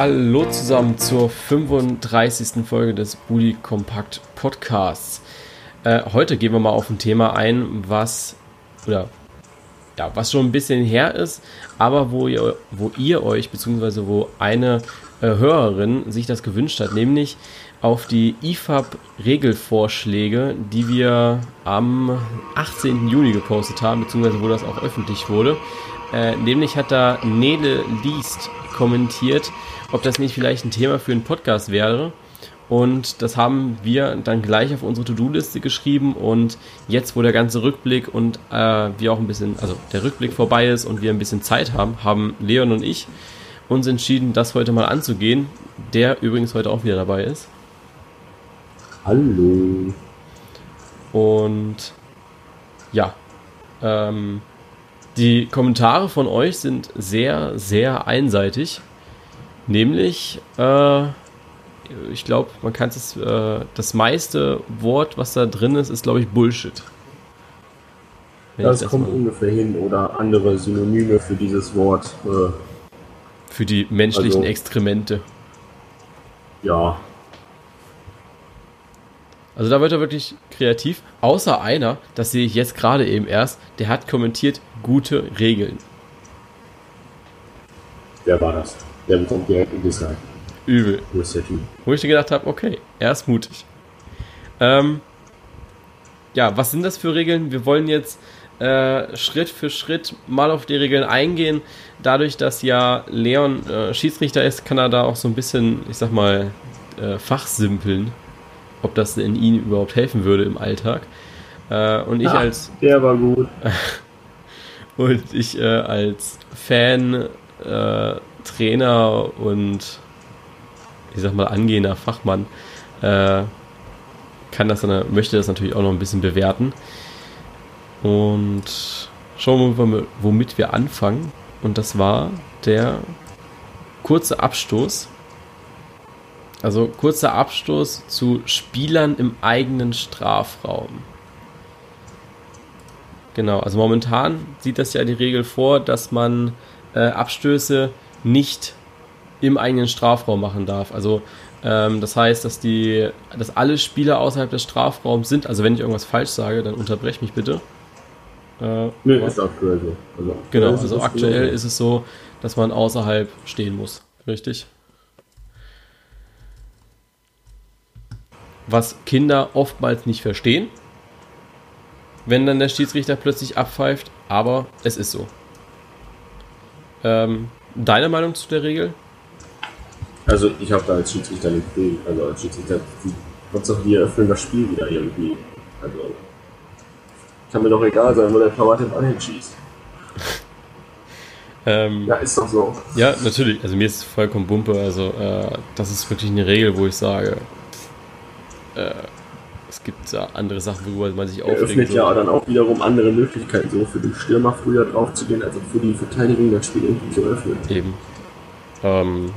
Hallo zusammen zur 35. Folge des Bully Kompakt Podcasts. Äh, heute gehen wir mal auf ein Thema ein, was oder ja, was schon ein bisschen her ist, aber wo ihr, wo ihr euch beziehungsweise wo eine äh, Hörerin sich das gewünscht hat, nämlich auf die IFAB-Regelvorschläge, die wir am 18. Juni gepostet haben, beziehungsweise wo das auch öffentlich wurde. Äh, nämlich hat da Nele Liest kommentiert, ob das nicht vielleicht ein Thema für einen Podcast wäre. Und das haben wir dann gleich auf unsere To-Do-Liste geschrieben. Und jetzt, wo der ganze Rückblick und äh, wir auch ein bisschen, also der Rückblick vorbei ist und wir ein bisschen Zeit haben, haben Leon und ich uns entschieden, das heute mal anzugehen. Der übrigens heute auch wieder dabei ist. Hallo. Und ja, ähm, die Kommentare von euch sind sehr, sehr einseitig. Nämlich, äh, ich glaube, man kann es, äh, das meiste Wort, was da drin ist, ist, glaube ich, Bullshit. Wenn das, das kommt mal... ungefähr hin oder andere Synonyme für dieses Wort. Äh, für die menschlichen also, Exkremente. Ja, also da wird er wirklich kreativ. Außer einer, das sehe ich jetzt gerade eben erst, der hat kommentiert gute Regeln. Wer war das? Der bekommt direkt ein Dislike. Übel. Wo ist der Typ? Wo ich dir gedacht habe, okay, er ist mutig. Ähm, ja, was sind das für Regeln? Wir wollen jetzt äh, Schritt für Schritt mal auf die Regeln eingehen. Dadurch, dass ja Leon äh, Schiedsrichter ist, kann er da auch so ein bisschen, ich sag mal, äh, fachsimpeln ob das in ihm überhaupt helfen würde im Alltag. Äh, und ich Ach, als. Der war gut. und ich äh, als Fan, äh, Trainer und ich sag mal angehender Fachmann äh, kann das dann, möchte das natürlich auch noch ein bisschen bewerten. Und schauen wir mal, womit wir anfangen. Und das war der kurze Abstoß also kurzer Abstoß zu Spielern im eigenen Strafraum. Genau, also momentan sieht das ja die Regel vor, dass man äh, Abstöße nicht im eigenen Strafraum machen darf. Also ähm, das heißt, dass die, dass alle Spieler außerhalb des Strafraums sind. Also wenn ich irgendwas falsch sage, dann unterbrech mich bitte. Äh, nee, ist aktuell so. Also genau, also aktuell ist es so, dass man außerhalb stehen muss. Richtig? was Kinder oftmals nicht verstehen, wenn dann der Schiedsrichter plötzlich abpfeift, aber es ist so. Ähm, deine Meinung zu der Regel? Also ich habe da als Schiedsrichter nicht viel. Also als Schiedsrichter, Hauptsache wir erfüllen das Spiel wieder irgendwie. Also kann mir doch egal sein, wo der Torwart den Ball hinschießt. ähm, ja, ist doch so. Ja, natürlich. Also mir ist es vollkommen Bumpe. Also äh, das ist wirklich eine Regel, wo ich sage, äh, es gibt andere Sachen, worüber man sich aufregt. Eröffnet ja dann auch wiederum andere Möglichkeiten, so für den Stürmer früher drauf zu gehen, also für die Verteidigung das Spiel irgendwie zu öffnen. Eben. Ähm,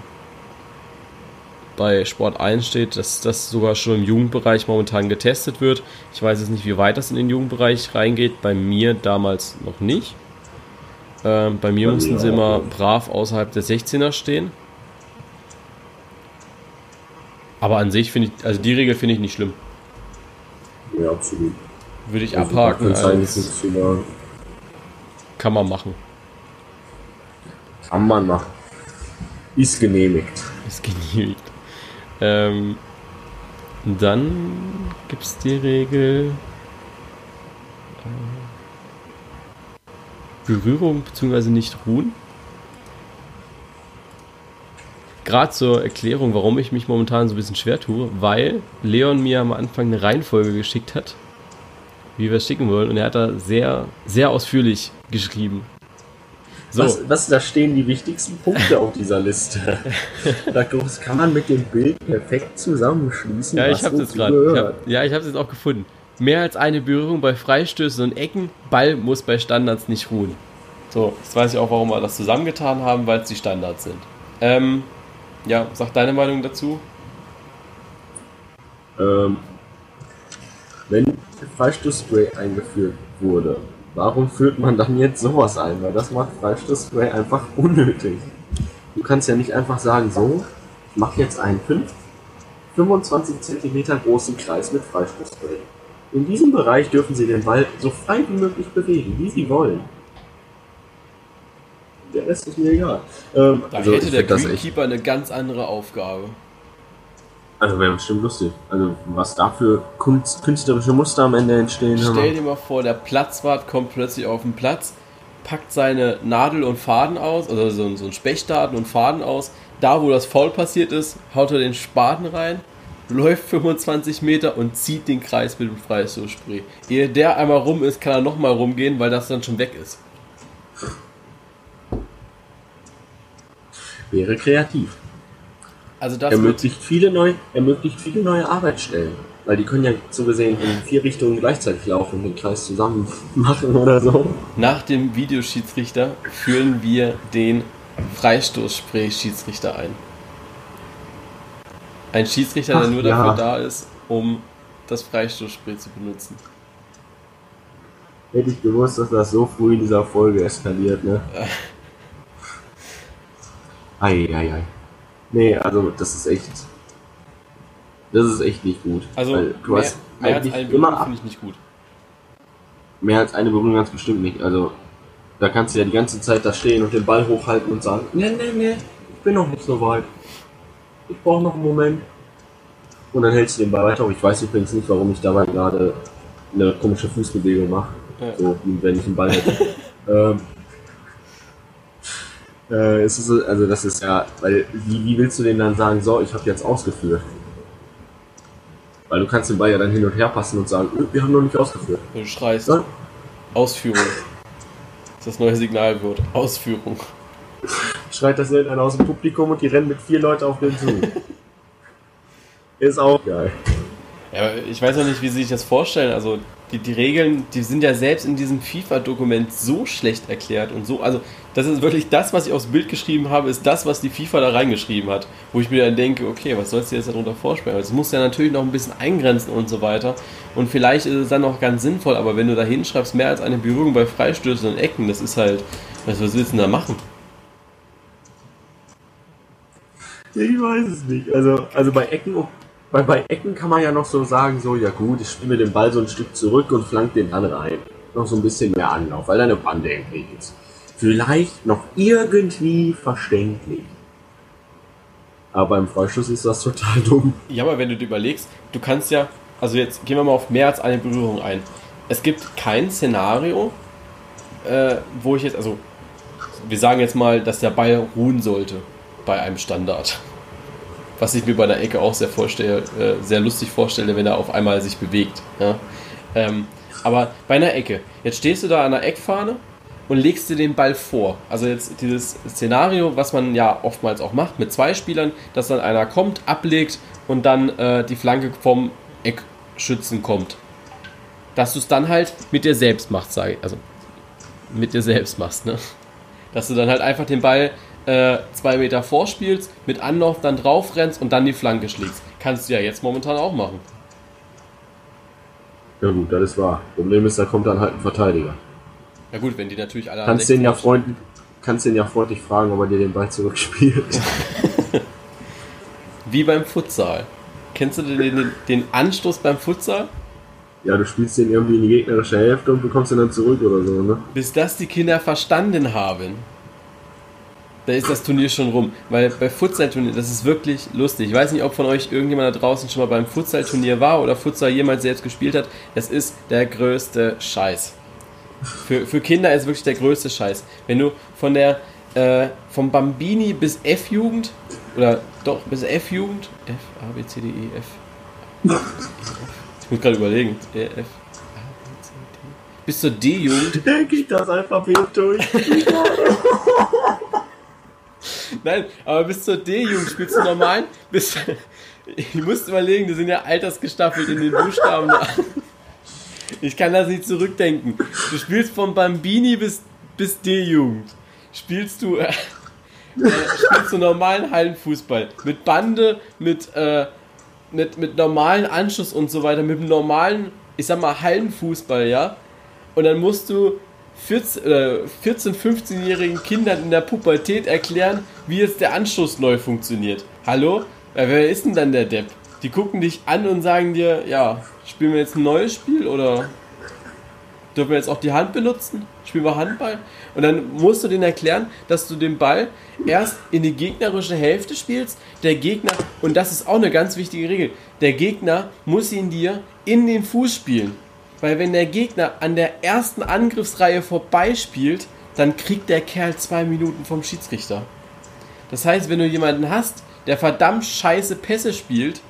bei Sport 1 steht, dass das sogar schon im Jugendbereich momentan getestet wird. Ich weiß jetzt nicht, wie weit das in den Jugendbereich reingeht. Bei mir damals noch nicht. Ähm, bei mir bei mussten mir sie immer brav außerhalb der 16er stehen. Aber an sich finde ich, also die Regel finde ich nicht schlimm. Ja, absolut. Würde ich also abhaken. Als kann man machen. Kann man machen. Ist genehmigt. Ist genehmigt. Ähm, dann gibt es die Regel äh, Berührung bzw. nicht ruhen. Gerade zur Erklärung, warum ich mich momentan so ein bisschen schwer tue, weil Leon mir am Anfang eine Reihenfolge geschickt hat, wie wir es schicken wollen, und er hat da sehr, sehr ausführlich geschrieben. So. Was, was, da stehen die wichtigsten Punkte auf dieser Liste? Da kann man mit dem Bild perfekt zusammenschließen. Ja, ich habe es gerade. Ja, ich habe es jetzt auch gefunden. Mehr als eine Berührung bei Freistößen und Ecken. Ball muss bei Standards nicht ruhen. So, jetzt weiß ich auch, warum wir das zusammengetan haben, weil es die Standards sind. Ähm, ja, sag deine Meinung dazu. Ähm, wenn Freistoßspray eingeführt wurde, warum führt man dann jetzt sowas ein? Weil das macht Freistoßspray einfach unnötig. du kannst ja nicht einfach sagen, so, ich mache jetzt einen 5, 25 cm großen Kreis mit Freistoßfeld. In diesem Bereich dürfen sie den Ball so frei wie möglich bewegen, wie sie wollen. Der Rest ist mir egal. Ähm, Da also hätte ich der Greenkeeper eine ganz andere Aufgabe. also wäre bestimmt lustig. Also was da für kunst, künstlerische Muster am Ende entstehen. Stell dir mal vor, der Platzwart kommt plötzlich auf den Platz, packt seine Nadel und Faden aus, also so, ein- so ein Spechdaten und Faden aus. Da, wo das Foul passiert ist, haut er den Spaten rein, läuft 25 Meter und zieht den Kreis mit dem Freistoßspray. Ehe der einmal rum ist, kann er nochmal rumgehen, weil das dann schon weg ist. Wäre kreativ. Also das ermöglicht viele neue, ermöglicht viele neue Arbeitsstellen. Weil die können ja so gesehen in vier Richtungen gleichzeitig laufen und den Kreis zusammen machen oder so. nach dem Videoschiedsrichter führen wir den Freistoßspray-Schiedsrichter ein. Ein Schiedsrichter, der Ach, nur ja. dafür da ist, um das Freistoßspray zu benutzen. Hätte ich gewusst, dass das so früh in dieser Folge eskaliert, ne? Eieiei. Nee, also das ist echt. Das ist echt nicht gut. Also Weil du mehr, hast mehr als eine Berührung finde ich nicht gut. mehr als eine Berührung ganz bestimmt nicht. Also da kannst du ja die ganze Zeit da stehen und den Ball hochhalten und sagen, nee, nee, nee, ich bin noch nicht so weit. Ich brauche noch einen Moment. Und dann hältst du den Ball weiter. Ich weiß übrigens nicht, warum ich dabei gerade eine komische Fußbewegung mache. Ja. So wie wenn ich einen Ball hätte. ähm, äh, es ist, so- also das ist ja, weil wie, wie willst du den dann sagen, so, ich habe jetzt ausgeführt? Weil du kannst den Ball ja dann hin und her passen und sagen, "Äh, wir haben noch nicht ausgeführt. Wenn du schreist, Ja? Ausführung. Das ist das neue Signalwort. Ausführung. Schreit das irgendeiner aus dem Publikum und die rennen mit vier Leuten auf den zu. ist auch geil. Ja, ich weiß noch nicht, wie Sie sich das vorstellen. Also die, die Regeln, die sind ja selbst in diesem FIFA-Dokument so schlecht erklärt und so. Also das ist wirklich das, was ich aufs Bild geschrieben habe, ist das, was die FIFA da reingeschrieben hat. Wo ich mir dann denke, okay, was sollst du jetzt darunter vorstellen? Es muss ja natürlich noch ein bisschen eingrenzen und so weiter. Und vielleicht ist es dann auch ganz sinnvoll, aber wenn du da hinschreibst, mehr als eine Berührung bei Freistößen und Ecken, das ist halt, was, was willst du denn da machen? Ich weiß es nicht. Also, also bei Ecken, bei, bei Ecken kann man ja noch so sagen, so, ja gut, ich spiele den Ball so ein Stück zurück und flank den dann rein. Noch so ein bisschen mehr Anlauf, weil deine Bande im Weg ist. Vielleicht noch irgendwie verständlich. Aber beim Freischuss ist das total dumm. Ja, aber wenn du dir überlegst, du kannst ja, also jetzt gehen wir mal auf mehr als eine Berührung ein. Es gibt kein Szenario, äh, wo ich jetzt, also wir sagen jetzt mal, dass der Ball ruhen sollte bei einem Standard. Was ich mir bei der Ecke auch sehr, vorstelle, äh, sehr lustig vorstelle, wenn er auf einmal sich bewegt. Ja? Ähm, aber bei einer Ecke, jetzt stehst du da an der Eckfahne und legst dir den Ball vor. Also jetzt dieses Szenario, was man ja oftmals auch macht mit zwei Spielern, dass dann einer kommt, ablegt und dann äh, die Flanke vom Eckschützen kommt. Dass du es dann halt mit dir selbst machst, sage ich. Also mit dir selbst machst, ne? Dass du dann halt einfach den Ball äh, zwei Meter vorspielst, mit Anlauf dann drauf rennst und dann die Flanke schlägst. Kannst du ja jetzt momentan auch machen. Ja gut, das ist wahr. Problem ist, da kommt dann halt ein Verteidiger. Ja gut, wenn die natürlich alle an Kannst 16 den ja freundlich, kannst den ja freundlich fragen, ob er dir den Ball zurückspielt. Wie beim Futsal. Kennst du den, den, den Anstoß beim Futsal? ja, du spielst den irgendwie in die gegnerische Hälfte und bekommst ihn dann zurück oder so, ne? Bis das die Kinder verstanden haben. Da ist das Turnier schon rum. Weil bei Futsal-Turnier, das ist wirklich lustig. Ich weiß nicht, ob von euch irgendjemand da draußen schon mal beim Futsal-Turnier war oder Futsal jemals selbst gespielt hat. Das ist der größte Scheiß. Für, für Kinder ist wirklich der größte Scheiß. Wenn du von der äh, vom Bambini bis F-Jugend oder doch bis F-Jugend F A B C D E F ich muss gerade überlegen E, F A, B, C, D bis zur D-Jugend Der geht das Alphabet durch. Nein, aber bis zur D-Jugend spielst du normal. Bis, ich muss überlegen, die sind ja altersgestaffelt in den Buchstaben. da. Ich kann das nicht zurückdenken. Du spielst von Bambini bis, bis D-Jugend. Spielst du, äh, äh, spielst du normalen Hallenfußball. Mit Bande, mit, äh, mit, mit normalen Anschluss und so weiter. Mit normalen, ich sag mal, Hallenfußball, ja. Und dann musst du 14, äh, 14 15-jährigen Kindern in der Pubertät erklären, wie jetzt der Anschluss neu funktioniert. Hallo? Ja, wer ist denn dann der Depp? Die gucken dich an und sagen dir, ja, spielen wir jetzt ein neues Spiel oder dürfen wir jetzt auch die Hand benutzen? Spielen wir Handball? Und dann musst du denen erklären, dass du den Ball erst in die gegnerische Hälfte spielst. Der Gegner, und das ist auch eine ganz wichtige Regel, der Gegner muss ihn dir in den Fuß spielen. Weil wenn der Gegner an der ersten Angriffsreihe vorbeispielt, dann kriegt der Kerl zwei Minuten vom Schiedsrichter. Das heißt, wenn du jemanden hast, der verdammt scheiße Pässe spielt,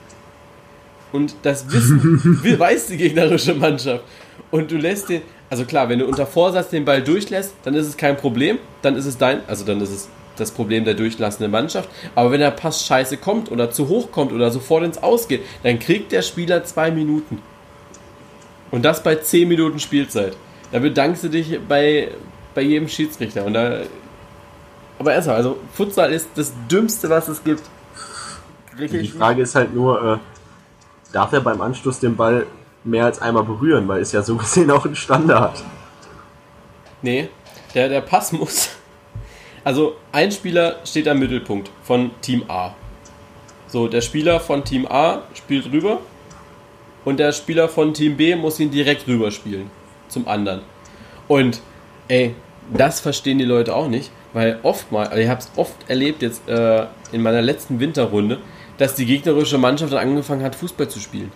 und das wissen, weiß die gegnerische Mannschaft, und du lässt den, also klar, wenn du unter Vorsatz den Ball durchlässt, dann ist es kein Problem, dann ist es dein, also dann ist es das Problem der durchlassenden Mannschaft. Aber wenn der Pass scheiße kommt oder zu hoch kommt oder sofort ins Ausgeht, dann kriegt der Spieler zwei Minuten. Und das bei 10 Minuten Spielzeit. Da bedankst du dich bei, bei jedem Schiedsrichter. Und da, aber erstmal, also Futsal ist das Dümmste, was es gibt. Richtig Die Frage ist halt nur, äh, darf er beim Anstoß den Ball mehr als einmal berühren? Weil ist ja so gesehen auch ein Standard. Nee, der, der Pass muss. Also ein Spieler steht am Mittelpunkt von Team A. So, der Spieler von Team A spielt rüber und der Spieler von Team B muss ihn direkt rüberspielen zum anderen. Und ey, das verstehen die Leute auch nicht, weil oftmal, also ich habe es oft erlebt jetzt äh, in meiner letzten Winterrunde, dass die gegnerische Mannschaft dann angefangen hat, Fußball zu spielen.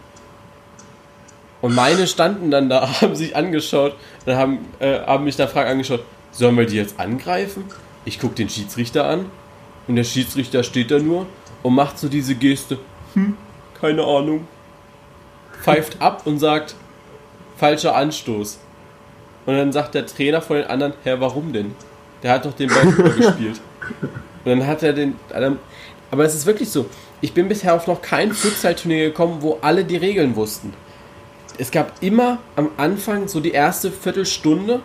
Und meine standen dann da, haben sich angeschaut und haben, äh, haben mich da Fragen angeschaut, sollen wir die jetzt angreifen? Ich gucke den Schiedsrichter an und der Schiedsrichter steht da nur und macht so diese Geste, hm, keine Ahnung, pfeift ab und sagt, falscher Anstoß. Und dann sagt der Trainer von den anderen, Herr, warum denn? Der hat doch den Ball gespielt. Und dann hat er den. Aber es ist wirklich so. Ich bin bisher auf noch kein Futsal-Turnier gekommen, wo alle die Regeln wussten. Es gab immer am Anfang, so die erste Viertelstunde,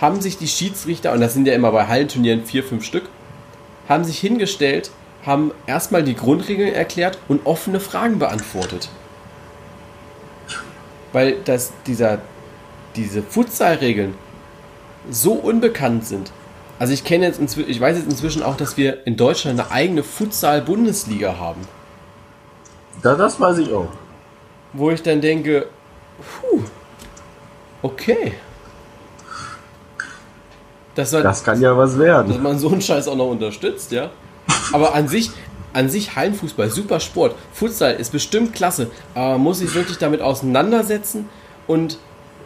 haben sich die Schiedsrichter, und das sind ja immer bei Hallenturnieren vier, fünf Stück, haben sich hingestellt, haben erstmal die Grundregeln erklärt und offene Fragen beantwortet weil das, dieser, diese Futsal-Regeln so unbekannt sind. Also ich kenne jetzt inzwischen, ich weiß jetzt inzwischen auch, dass wir in Deutschland eine eigene Futsal-Bundesliga haben. Da, das weiß ich auch. Wo ich dann denke, puh, okay. Das, war, das kann ja was werden. Dass man so einen Scheiß auch noch unterstützt, ja. Aber an sich, an sich Hallenfußball, super Sport. Futsal ist bestimmt klasse, aber muss sich wirklich damit auseinandersetzen und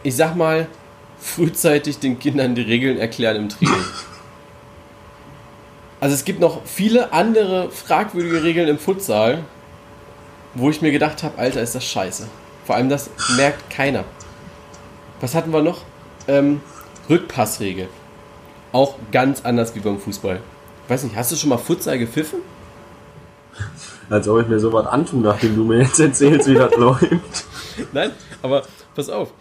ich sag mal, frühzeitig den Kindern die Regeln erklären im Training. Also es gibt noch viele andere fragwürdige Regeln im Futsal, wo ich mir gedacht habe, Alter, ist das scheiße. Vor allem das merkt keiner. Was hatten wir noch? Ähm, Rückpassregel. Auch ganz anders wie beim Fußball. weiß nicht, hast du schon mal Futsal gepfiffen? Als ob ich mir sowas antun, nachdem du mir jetzt erzählst, wie das läuft. Nein, aber pass auf.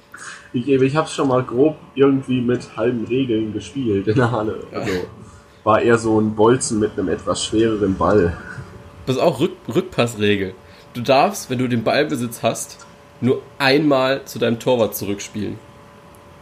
Ich, ich habe schon mal grob irgendwie mit halben Regeln gespielt in der Halle. Also war eher so ein Bolzen mit einem etwas schwereren Ball. Pass auf, Rück, Rückpassregel. Du darfst, wenn du den Ballbesitz hast, nur einmal zu deinem Torwart zurückspielen.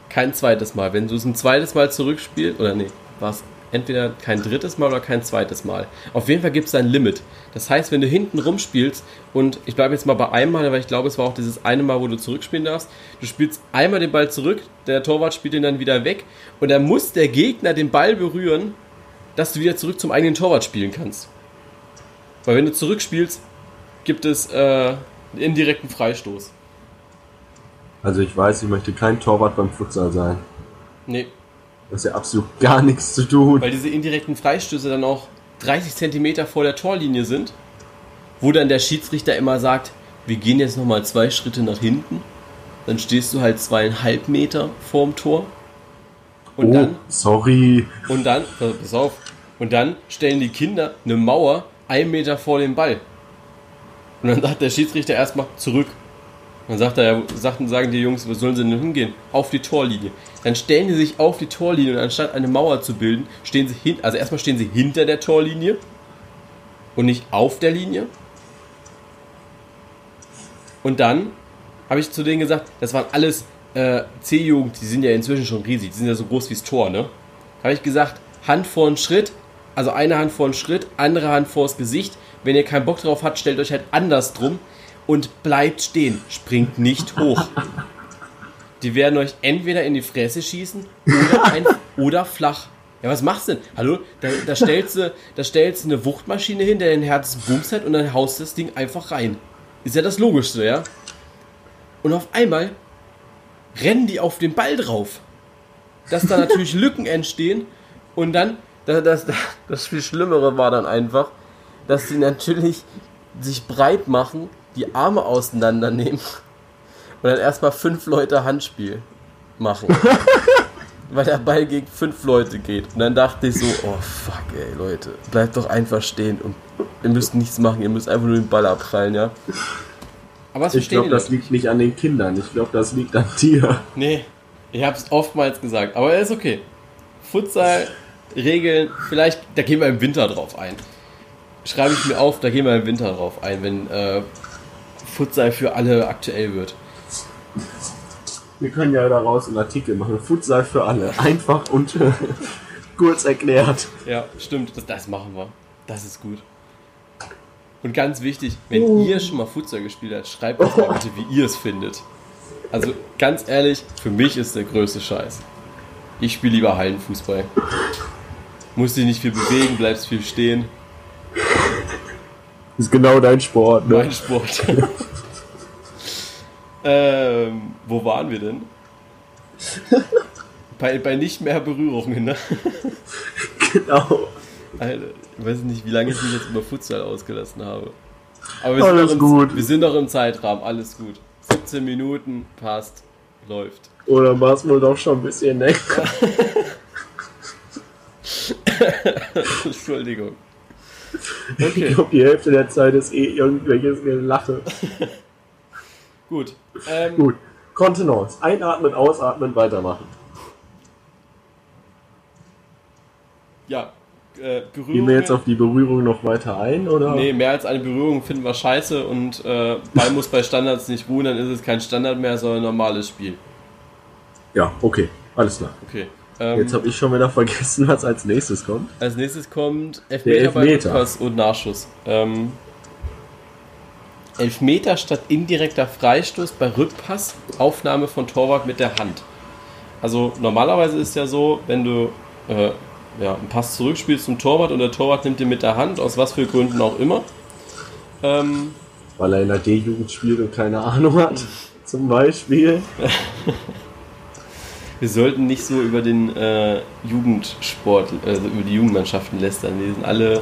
Kein zweites Mal. Wenn du es ein zweites Mal zurückspielst, oder nee, war es entweder kein drittes Mal oder kein zweites Mal. Auf jeden Fall gibt es ein Limit. Das heißt, wenn du hinten rumspielst und ich bleibe jetzt mal bei einem Mal, weil ich glaube, es war auch dieses eine Mal, wo du zurückspielen darfst. Du spielst einmal den Ball zurück, der Torwart spielt ihn dann wieder weg und dann muss der Gegner den Ball berühren, dass du wieder zurück zum eigenen Torwart spielen kannst. Weil wenn du zurückspielst, gibt es äh, einen indirekten Freistoß. Also ich weiß, ich möchte kein Torwart beim Futsal sein. Nee, das ist ja absolut gar nichts zu tun. Weil diese indirekten Freistöße dann auch 30 Zentimeter vor der Torlinie sind, wo dann der Schiedsrichter immer sagt, wir gehen jetzt nochmal zwei Schritte nach hinten. Dann stehst du halt zweieinhalb Meter vorm Tor. Und oh, dann. Sorry. Und dann, pass auf. Und dann stellen die Kinder eine Mauer einen Meter vor dem Ball. Und dann sagt der Schiedsrichter erstmal zurück. Dann sagt er, sagten, sagen die Jungs, wo sollen sie denn hingehen? Auf die Torlinie. Dann stellen sie sich auf die Torlinie und anstatt eine Mauer zu bilden, stehen sie hin, also erstmal stehen sie hinter der Torlinie und nicht auf der Linie. Und dann habe ich zu denen gesagt, das waren alles äh, C-Jugend, die sind ja inzwischen schon riesig, die sind ja so groß wie das Tor, ne? Habe ich gesagt, Hand vor den Schritt, also eine Hand vor den Schritt, andere Hand vors Gesicht. Wenn ihr keinen Bock drauf habt, stellt euch halt anders drum und bleibt stehen. Springt nicht hoch. Die werden euch entweder in die Fresse schießen oder, ein, oder flach. Ja, was machst du denn? Hallo? Da, da, stellst du, da stellst du eine Wuchtmaschine hin, der den Herz booms hat und dann haust das Ding einfach rein. Ist ja das Logischste, ja? Und auf einmal rennen die auf den Ball drauf. Dass da natürlich Lücken entstehen und dann, das, das, das viel Schlimmere war dann einfach, dass sie natürlich sich breit machen, die Arme auseinandernehmen und dann erstmal fünf Leute Handspiel machen. weil der Ball gegen fünf Leute geht. Und dann dachte ich so, oh fuck ey Leute, bleibt doch einfach stehen und ihr müsst nichts machen, ihr müsst einfach nur den Ball abprallen, ja. Aber ich glaube, das liegt nicht an den Kindern. Ich glaube, das liegt an dir. Nee, ich habe es oftmals gesagt. Aber ist okay. Futsal, Regeln, vielleicht, da gehen wir im Winter drauf ein. Schreibe ich mir auf, da gehen wir im Winter drauf ein, wenn äh, Futsal für alle aktuell wird. Wir können ja daraus einen Artikel machen. Futsal für alle. Einfach und kurz erklärt. Ja, stimmt. Das, das machen wir. Das ist gut. Und ganz wichtig, wenn oh. ihr schon mal Futsal gespielt habt, schreibt uns mal bitte, wie ihr es findet. Also ganz ehrlich, für mich ist der größte Scheiß. Ich spiele lieber Hallenfußball. Musst dich nicht viel bewegen, bleibst viel stehen. Ist genau dein Sport, ne? Mein Sport. ähm, wo waren wir denn? bei, bei nicht mehr Berührungen, ne? genau. Alter, ich weiß nicht, wie lange ich mich jetzt über Futsal ausgelassen habe. Aber wir alles sind, gut. Im, wir sind noch im Zeitrahmen, alles gut. 17 Minuten, passt, läuft. Oder war es wohl doch schon ein bisschen länger? Entschuldigung. Okay. Ich glaube, die Hälfte der Zeit ist eh irgendwelches Lache. gut. Ähm, gut. Kontenance. Einatmen, ausatmen, weitermachen. Ja, äh, Gehen wir jetzt auf die Berührung noch weiter ein, oder? Nee, mehr als eine Berührung finden wir scheiße und äh, Ball muss bei Standards nicht ruhen, dann ist es kein Standard mehr, sondern ein normales Spiel. Ja, okay, alles klar. Okay. Ähm, jetzt habe ich schon wieder vergessen, was als nächstes kommt. Als nächstes kommt Elfmeter, Elfmeter. bei Rückpass und Nachschuss. Ähm, Elfmeter statt indirekter Freistoß bei Rückpass, Aufnahme von Torwart mit der Hand. Also normalerweise ist ja so, wenn du äh, ja, einen Pass zurückspielst zum Torwart und der Torwart nimmt den mit der Hand, aus was für Gründen auch immer. Ähm, Weil er in der D-Jugend spielt und keine Ahnung hat, zum Beispiel. Wir sollten nicht so über den äh, Jugendsport, also über die Jugendmannschaften lästern. Die sind alle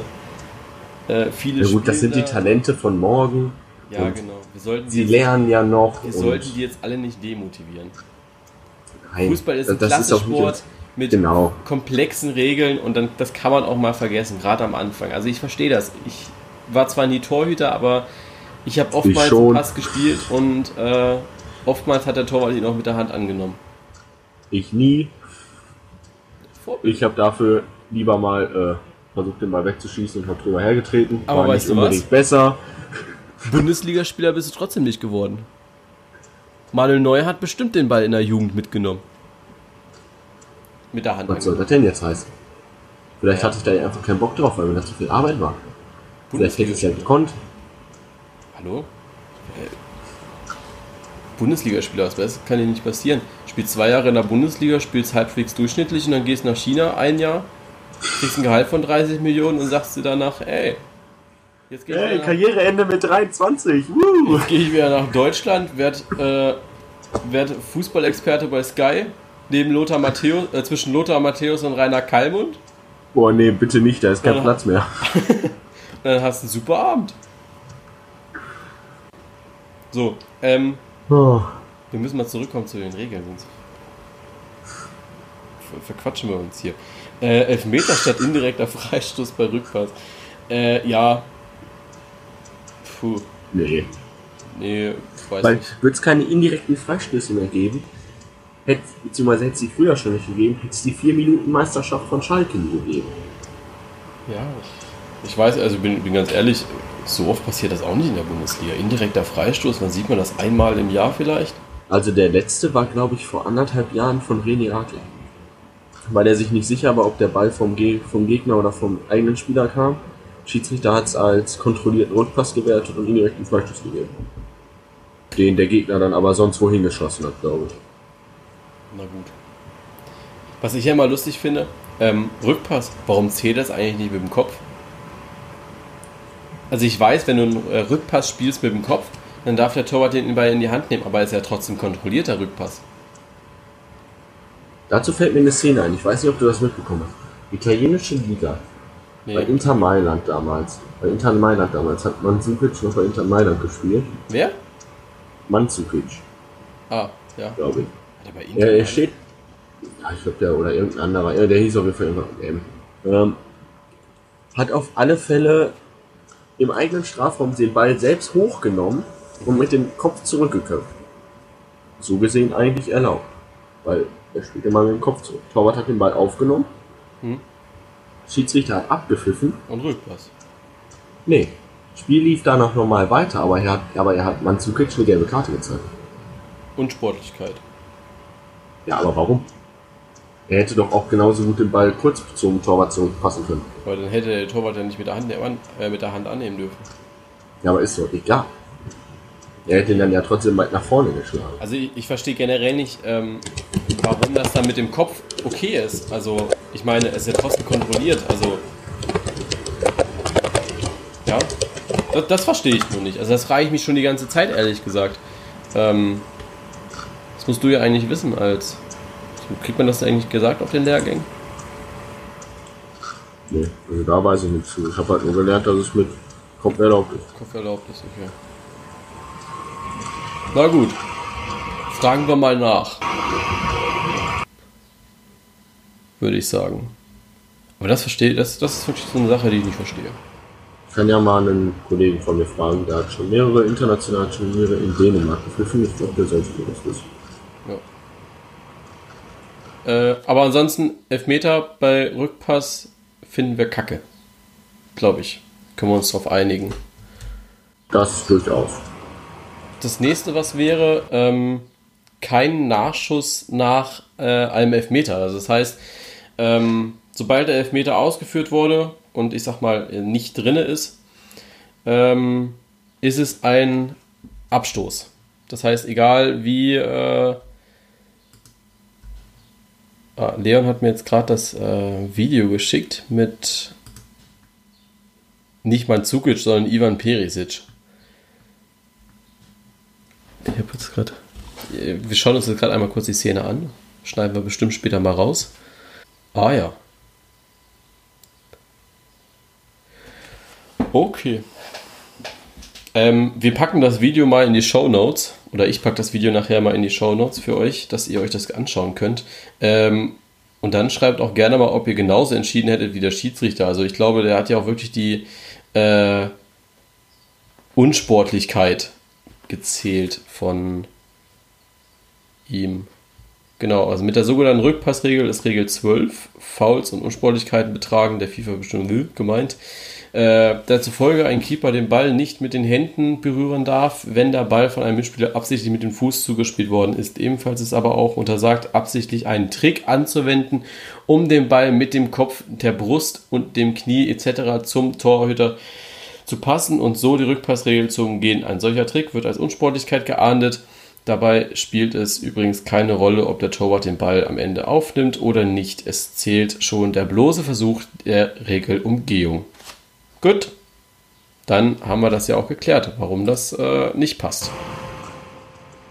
äh, viele Ja gut, das sind die Talente von morgen. Ja, genau. Wir sollten sie lernen ja noch. Wir sollten die jetzt alle nicht demotivieren. Nein, Fußball ist ein klasse Sport mit genau. komplexen Regeln und dann das kann man auch mal vergessen, gerade am Anfang. Also ich verstehe das. Ich war zwar nie Torhüter, aber ich habe oftmals einen Pass gespielt und äh, oftmals hat der Torwart ihn auch mit der Hand angenommen. Ich nie. Ich habe dafür lieber mal äh, versucht, den Ball wegzuschießen und habe drüber hergetreten. Aber war nicht unbedingt was? besser. Bundesligaspieler bist du trotzdem nicht geworden. Manuel Neuer hat bestimmt den Ball in der Jugend mitgenommen mit der Hand. Was soll das denn jetzt heißen? Vielleicht hatte ich da einfach keinen Bock drauf, weil mir das zu viel Arbeit war. Vielleicht hätte ich es ja gekonnt. Hallo? Äh, Bundesligaspieler, was kann dir nicht passieren? Spielst zwei Jahre in der Bundesliga, spielst halbwegs durchschnittlich und dann gehst nach China ein Jahr, kriegst ein Gehalt von 30 Millionen und sagst dir danach, ey, jetzt gehe ich hey, Karriereende mit 23. Woo. Jetzt gehe ich wieder nach Deutschland, werde äh, werd Fußballexperte bei Sky, neben Lothar Matthäus, äh, zwischen Lothar Matthäus und Rainer Kallmund. Boah, nee, bitte nicht, da ist kein Platz mehr. dann hast du einen super Abend. So, ähm. Oh. Wir müssen mal zurückkommen zu den Regeln, sonst verquatschen wir uns hier. Äh, Elfmeter statt indirekter Freistoß bei Rückpass. Äh, ja. Puh. Nee. Nee, weiß Weil, nicht. Wird es keine indirekten Freistöße mehr geben? hätte, beziehungsweise hätte es sie früher schon nicht gegeben, hätte es die 4 Minuten Meisterschaft von Schalke nie gegeben. Ja, ich weiß, also bin, bin ganz ehrlich, so oft passiert das auch nicht in der Bundesliga. Indirekter Freistoß, wann sieht man das einmal im Jahr vielleicht? Also der letzte war, glaube ich, vor anderthalb Jahren von René Adler. Weil er sich nicht sicher war, ob der Ball vom, Ge vom Gegner oder vom eigenen Spieler kam. Schiedsrichter hat es als kontrollierten Rückpass gewertet und indirekt einen Freistoß gegeben. Den der Gegner dann aber sonst wohin geschossen hat, glaube ich. Na gut. Was ich ja immer lustig finde, ähm, Rückpass, warum zählt das eigentlich nicht mit dem Kopf? Also ich weiß, wenn du einen äh, Rückpass spielst mit dem Kopf, dann darf der Torwart den Ball in die Hand nehmen, aber ist ja trotzdem kontrollierter Rückpass. Dazu fällt mir eine Szene ein, ich weiß nicht, ob du das mitbekommen hast. Italienische Liga. Nee. Bei Inter Mailand damals. Bei Inter Mailand damals hat Mandzukic noch bei Inter Mailand gespielt. Wer? Mandzukic, Ah, ja. glaube ich. Hat er bei Ja, Inter er steht. Ja, ich glaube, der oder irgendein anderer. Ja, der hieß auf jeden Fall irgendwann. Ähm, hat auf alle Fälle im eigenen Strafraum den Ball selbst hochgenommen und mit dem Kopf zurückgeköpft. So gesehen eigentlich erlaubt. Weil er spielt immer mit dem Kopf zurück. Torwart hat den Ball aufgenommen. Hm. Schiedsrichter hat abgepfiffen. und Rückpass. Nee. Spiel lief danach normal weiter, aber er hat, aber er hat Mandzukic eine gelbe Karte gezeigt. Und Sportlichkeit. Ja, aber warum? Er hätte doch auch genauso gut den Ball kurz zum Torwart zurückpassen können. Weil dann hätte der Torwart ja nicht mit der Hand, äh, mit der Hand annehmen dürfen. Ja, aber ist doch egal. Er hätte ihn dann ja trotzdem weit nach vorne geschlagen. Also ich, ich verstehe generell nicht, ähm, warum das dann mit dem Kopf okay ist. Also ich meine, es ist ja trotzdem kontrolliert. Also ja, das, das verstehe ich nur nicht. Also das frage ich mich schon die ganze Zeit, ehrlich gesagt. Ähm, das musst du ja eigentlich wissen als... Kriegt man das eigentlich gesagt auf den Lehrgängen? Nee, also da weiß ich nichts zu. Ich habe halt nur gelernt, dass es mit Kopf erlaubt ist. Kopf erlaubt ist, okay. Na gut. Fragen wir mal nach. Würde ich sagen. Aber das verstehe das, das ist wirklich so eine Sache, die ich nicht verstehe. Ich kann ja mal einen Kollegen von mir fragen, der hat schon mehrere internationale Turniere in Dänemark gepfiffen. Ich glaube, der sollte mir das wissen. Ja. Äh, aber ansonsten, Elfmeter bei Rückpass finden wir kacke. Glaube ich. Können wir uns darauf einigen. Das durchaus. Das nächste, was wäre, ähm, kein Nachschuss nach äh, einem Elfmeter. Also das heißt, ähm, sobald der Elfmeter ausgeführt wurde und ich sag mal nicht drinne ist, ähm, ist es ein Abstoß. Das heißt, egal wie äh, ah, Leon hat mir jetzt gerade das äh, Video geschickt mit nicht Mandzukic, sondern Ivan Perisic. Ich habe jetzt gerade. Wir schauen uns jetzt gerade einmal kurz die Szene an. Schneiden wir bestimmt später mal raus. Ah ja. Okay. Ähm, wir packen das Video mal in die Show Notes. Oder ich packe das Video nachher mal in die Show Notes für euch, dass ihr euch das anschauen könnt. Ähm, und dann schreibt auch gerne mal, ob ihr genauso entschieden hättet wie der Schiedsrichter. Also ich glaube, der hat ja auch wirklich die äh, Unsportlichkeit gezählt von ihm. Genau, also mit der sogenannten Rückpassregel ist Regel 12, Fouls und Unsportlichkeiten betragen der FIFA-Bestimmung gemeint. Äh, der zufolge ein Keeper den Ball nicht mit den Händen berühren darf, wenn der Ball von einem Mitspieler absichtlich mit dem Fuß zugespielt worden ist. Ebenfalls ist aber auch untersagt, absichtlich einen Trick anzuwenden, um den Ball mit dem Kopf, der Brust und dem Knie etc. zum Torhüter zu passen und so die Rückpassregel zu umgehen. Ein solcher Trick wird als Unsportlichkeit geahndet. Dabei spielt es übrigens keine Rolle, ob der Torwart den Ball am Ende aufnimmt oder nicht. Es zählt schon der bloße Versuch der Regelumgehung. Gut, dann haben wir das ja auch geklärt, warum das äh, nicht passt.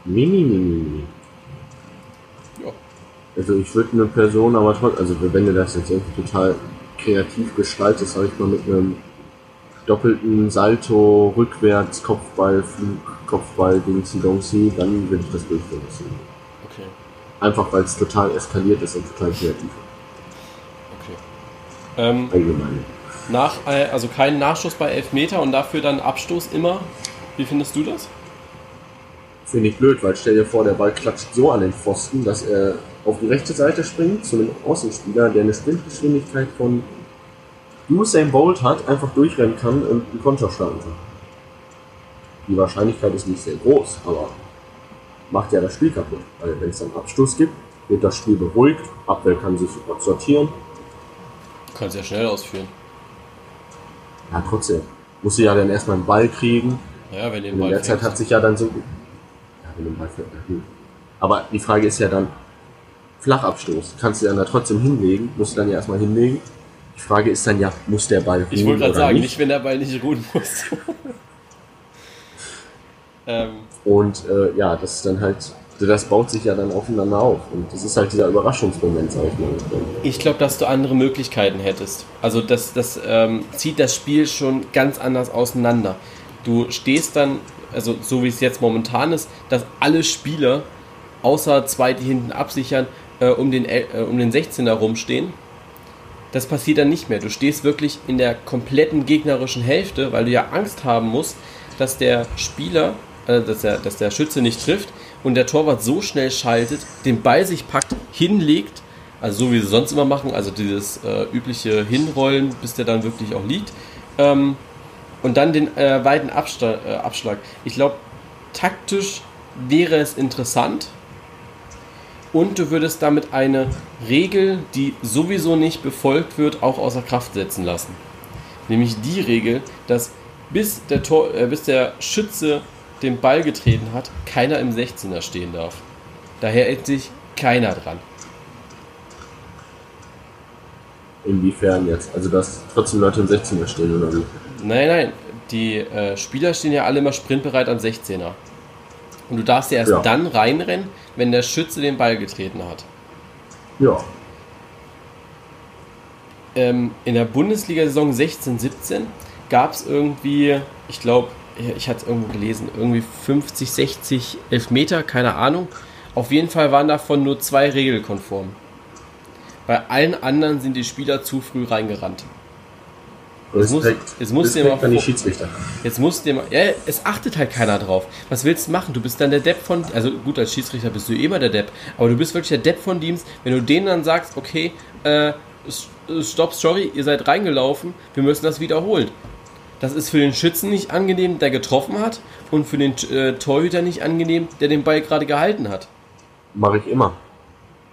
Mini, mini, mini. Ja. Also ich würde eine Person aber trotzdem, also wenn du das jetzt irgendwie total kreativ gestaltest, sag ich mal, mit einem doppelten Salto, rückwärts, Kopfball, Flug, Kopfball, Dingsi Dongsi, dann würde ich das durchführen lassen. Okay, Einfach weil es total eskaliert ist und total kreativ. okay. Ähm, Allgemein. nach, äh, also kein Nachschuss bei Elfmeter und dafür dann Abstoß immer. Wie findest du das? Finde ich blöd, weil stell dir vor, der Ball klatscht so an den Pfosten, dass er auf die rechte Seite springt zu einem Außenspieler, der eine Sprintgeschwindigkeit von Usain Bolt hat, einfach durchrennen kann und einen Konter starten kann. Die Wahrscheinlichkeit ist nicht sehr groß, aber macht ja das Spiel kaputt. Weil wenn es einen Abstoß gibt, wird das Spiel beruhigt, Abwehr kann sich sortieren. Du kannst ja schnell ausführen. Ja, trotzdem. Muss sie ja dann erstmal einen Ball kriegen. Ja, wenn den Und in Ball der Zeit hat sich ja dann so. Ja, wenn du den Ball fängst, ja, gut. Aber die Frage ist ja dann, Flachabstoß. Kannst du dann da trotzdem hinlegen? Musst du dann ja erstmal hinlegen. Die Frage ist dann ja, muss der Ball Ich ruhen wollte gerade sagen, nicht? nicht wenn der Ball nicht ruhen muss. ähm, Und äh, ja, das ist dann halt, das baut sich ja dann aufeinander auf. Und das ist halt dieser Überraschungsmoment, sag ich mal. Ich glaube, dass du andere Möglichkeiten hättest. Also das, das ähm, zieht das Spiel schon ganz anders auseinander. Du stehst dann, also so wie es jetzt momentan ist, dass alle Spieler, außer zwei, die hinten absichern, äh, um, den, äh, um den 16er rumstehen. Das passiert dann nicht mehr. Du stehst wirklich in der kompletten gegnerischen Hälfte, weil du ja Angst haben musst, dass der Spieler, äh, dass, der, dass der Schütze nicht trifft und der Torwart so schnell schaltet, den Ball sich packt, hinlegt, also so wie sie sonst immer machen, also dieses äh, übliche Hinrollen, bis der dann wirklich auch liegt, ähm, und dann den äh, weiten Absta äh, Abschlag. Ich glaube, taktisch wäre es interessant, und du würdest damit eine Regel, die sowieso nicht befolgt wird, auch außer Kraft setzen lassen. Nämlich die Regel, dass bis der, Tor, äh, bis der Schütze den Ball getreten hat, keiner im 16er stehen darf. Daher hält sich keiner dran. Inwiefern jetzt? Also, dass trotzdem Leute im 16er stehen oder wie? Nein, nein, die äh, Spieler stehen ja alle immer sprintbereit am 16er. Und du darfst ja erst Ja. dann reinrennen, wenn der Schütze den Ball getreten hat. Ja. ähm, in der Bundesliga-Saison 16, 17 gab es irgendwie, ich glaube, ich hatte es irgendwo gelesen, irgendwie 50, 60 Elfmeter, keine Ahnung. Auf jeden Fall waren davon nur zwei regelkonform. Bei allen anderen sind die Spieler zu früh reingerannt. Jetzt muss- Respekt, jetzt musst Respekt an die Schiedsrichter. Jetzt musst du mal, ja, es achtet halt keiner drauf. Was willst du machen? Du bist dann der Depp von, also gut, als Schiedsrichter bist du immer der Depp, aber du bist wirklich der Depp von Teams, wenn du denen dann sagst, okay, äh, stopp, sorry, ihr seid reingelaufen, wir müssen das wiederholen. Das ist für den Schützen nicht angenehm, der getroffen hat, und für den äh, Torhüter nicht angenehm, der den Ball gerade gehalten hat. Mache ich immer.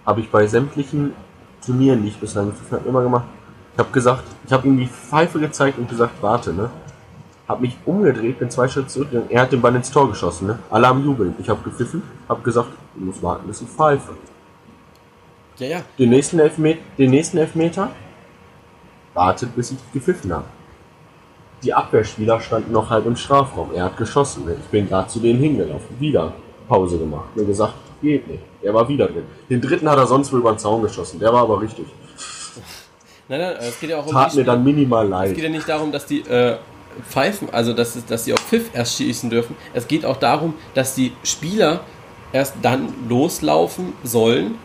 Habe ich bei sämtlichen Turnieren, die ich bislang immer gemacht. Ich habe gesagt, ich habe ihm die Pfeife gezeigt und gesagt, warte, ne? Hab mich umgedreht, bin zwei Schritte zurück, er hat den Ball ins Tor geschossen, ne? Alle am Jubeln. Ich habe gepfiffen, habe gesagt, du musst warten, bis ich pfeife. Ja, ja, Den nächsten, Elfmet den nächsten Elfmeter wartet, bis ich gepfiffen habe. Die Abwehrspieler standen noch halb im Strafraum. Er hat geschossen. ne? Ich bin gerade zu denen hingelaufen. Wieder Pause gemacht. Mir gesagt, geht nicht. Er war wieder drin. Den dritten hat er sonst wohl über den Zaun geschossen. Der war aber richtig. Nein, nein, es geht ja auch um Tat die mir dann minimal Es leid. geht ja nicht darum, dass die äh, pfeifen, also dass, es- dass sie auf Pfiff erst schießen dürfen. Es geht auch darum, dass die Spieler erst dann loslaufen sollen,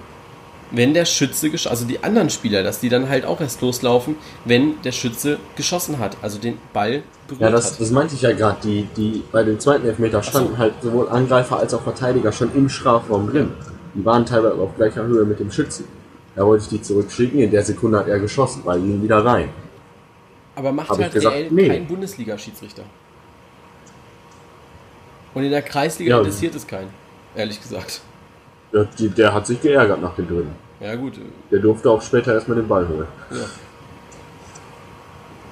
wenn der Schütze geschossen also die anderen Spieler, dass die dann halt auch erst loslaufen, wenn der Schütze geschossen hat, also den Ball berührt Ja, das, hat. das meinte ich ja gerade. Die, die bei dem zweiten Elfmeter standen halt sowohl Angreifer als auch Verteidiger schon im Strafraum drin. Die waren teilweise auf gleicher Höhe mit dem Schützen. Da wollte ich die zurückschicken. In der Sekunde hat er geschossen, weil ihn wieder rein. Aber macht hab halt gesagt, reell nee. kein Bundesliga-Schiedsrichter. Und in der Kreisliga Ja. interessiert es keinen, ehrlich gesagt. Der, der hat sich geärgert nach dem Dritten. Ja gut, Der durfte auch später erstmal den Ball holen.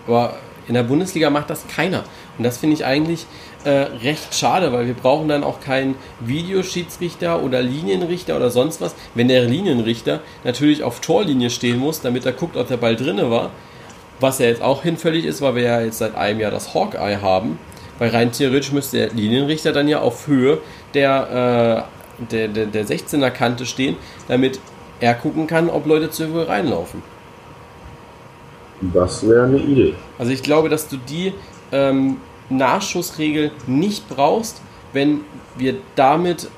Aber in der Bundesliga macht das keiner. Und das finde ich eigentlich äh, recht schade, weil wir brauchen dann auch keinen Videoschiedsrichter oder Linienrichter oder sonst was. Wenn der Linienrichter natürlich auf Torlinie stehen muss, damit er guckt, ob der Ball drinne war, was ja jetzt auch hinfällig ist, weil wir ja jetzt seit einem Jahr das Hawkeye haben. Weil rein theoretisch müsste der Linienrichter dann ja auf Höhe der, äh, der, der, der 16er Kante stehen, damit er gucken kann, ob Leute zu Höhe reinlaufen. Das wäre eine Idee. Also ich glaube, dass du die ähm, Nachschussregel nicht brauchst, wenn wir damit,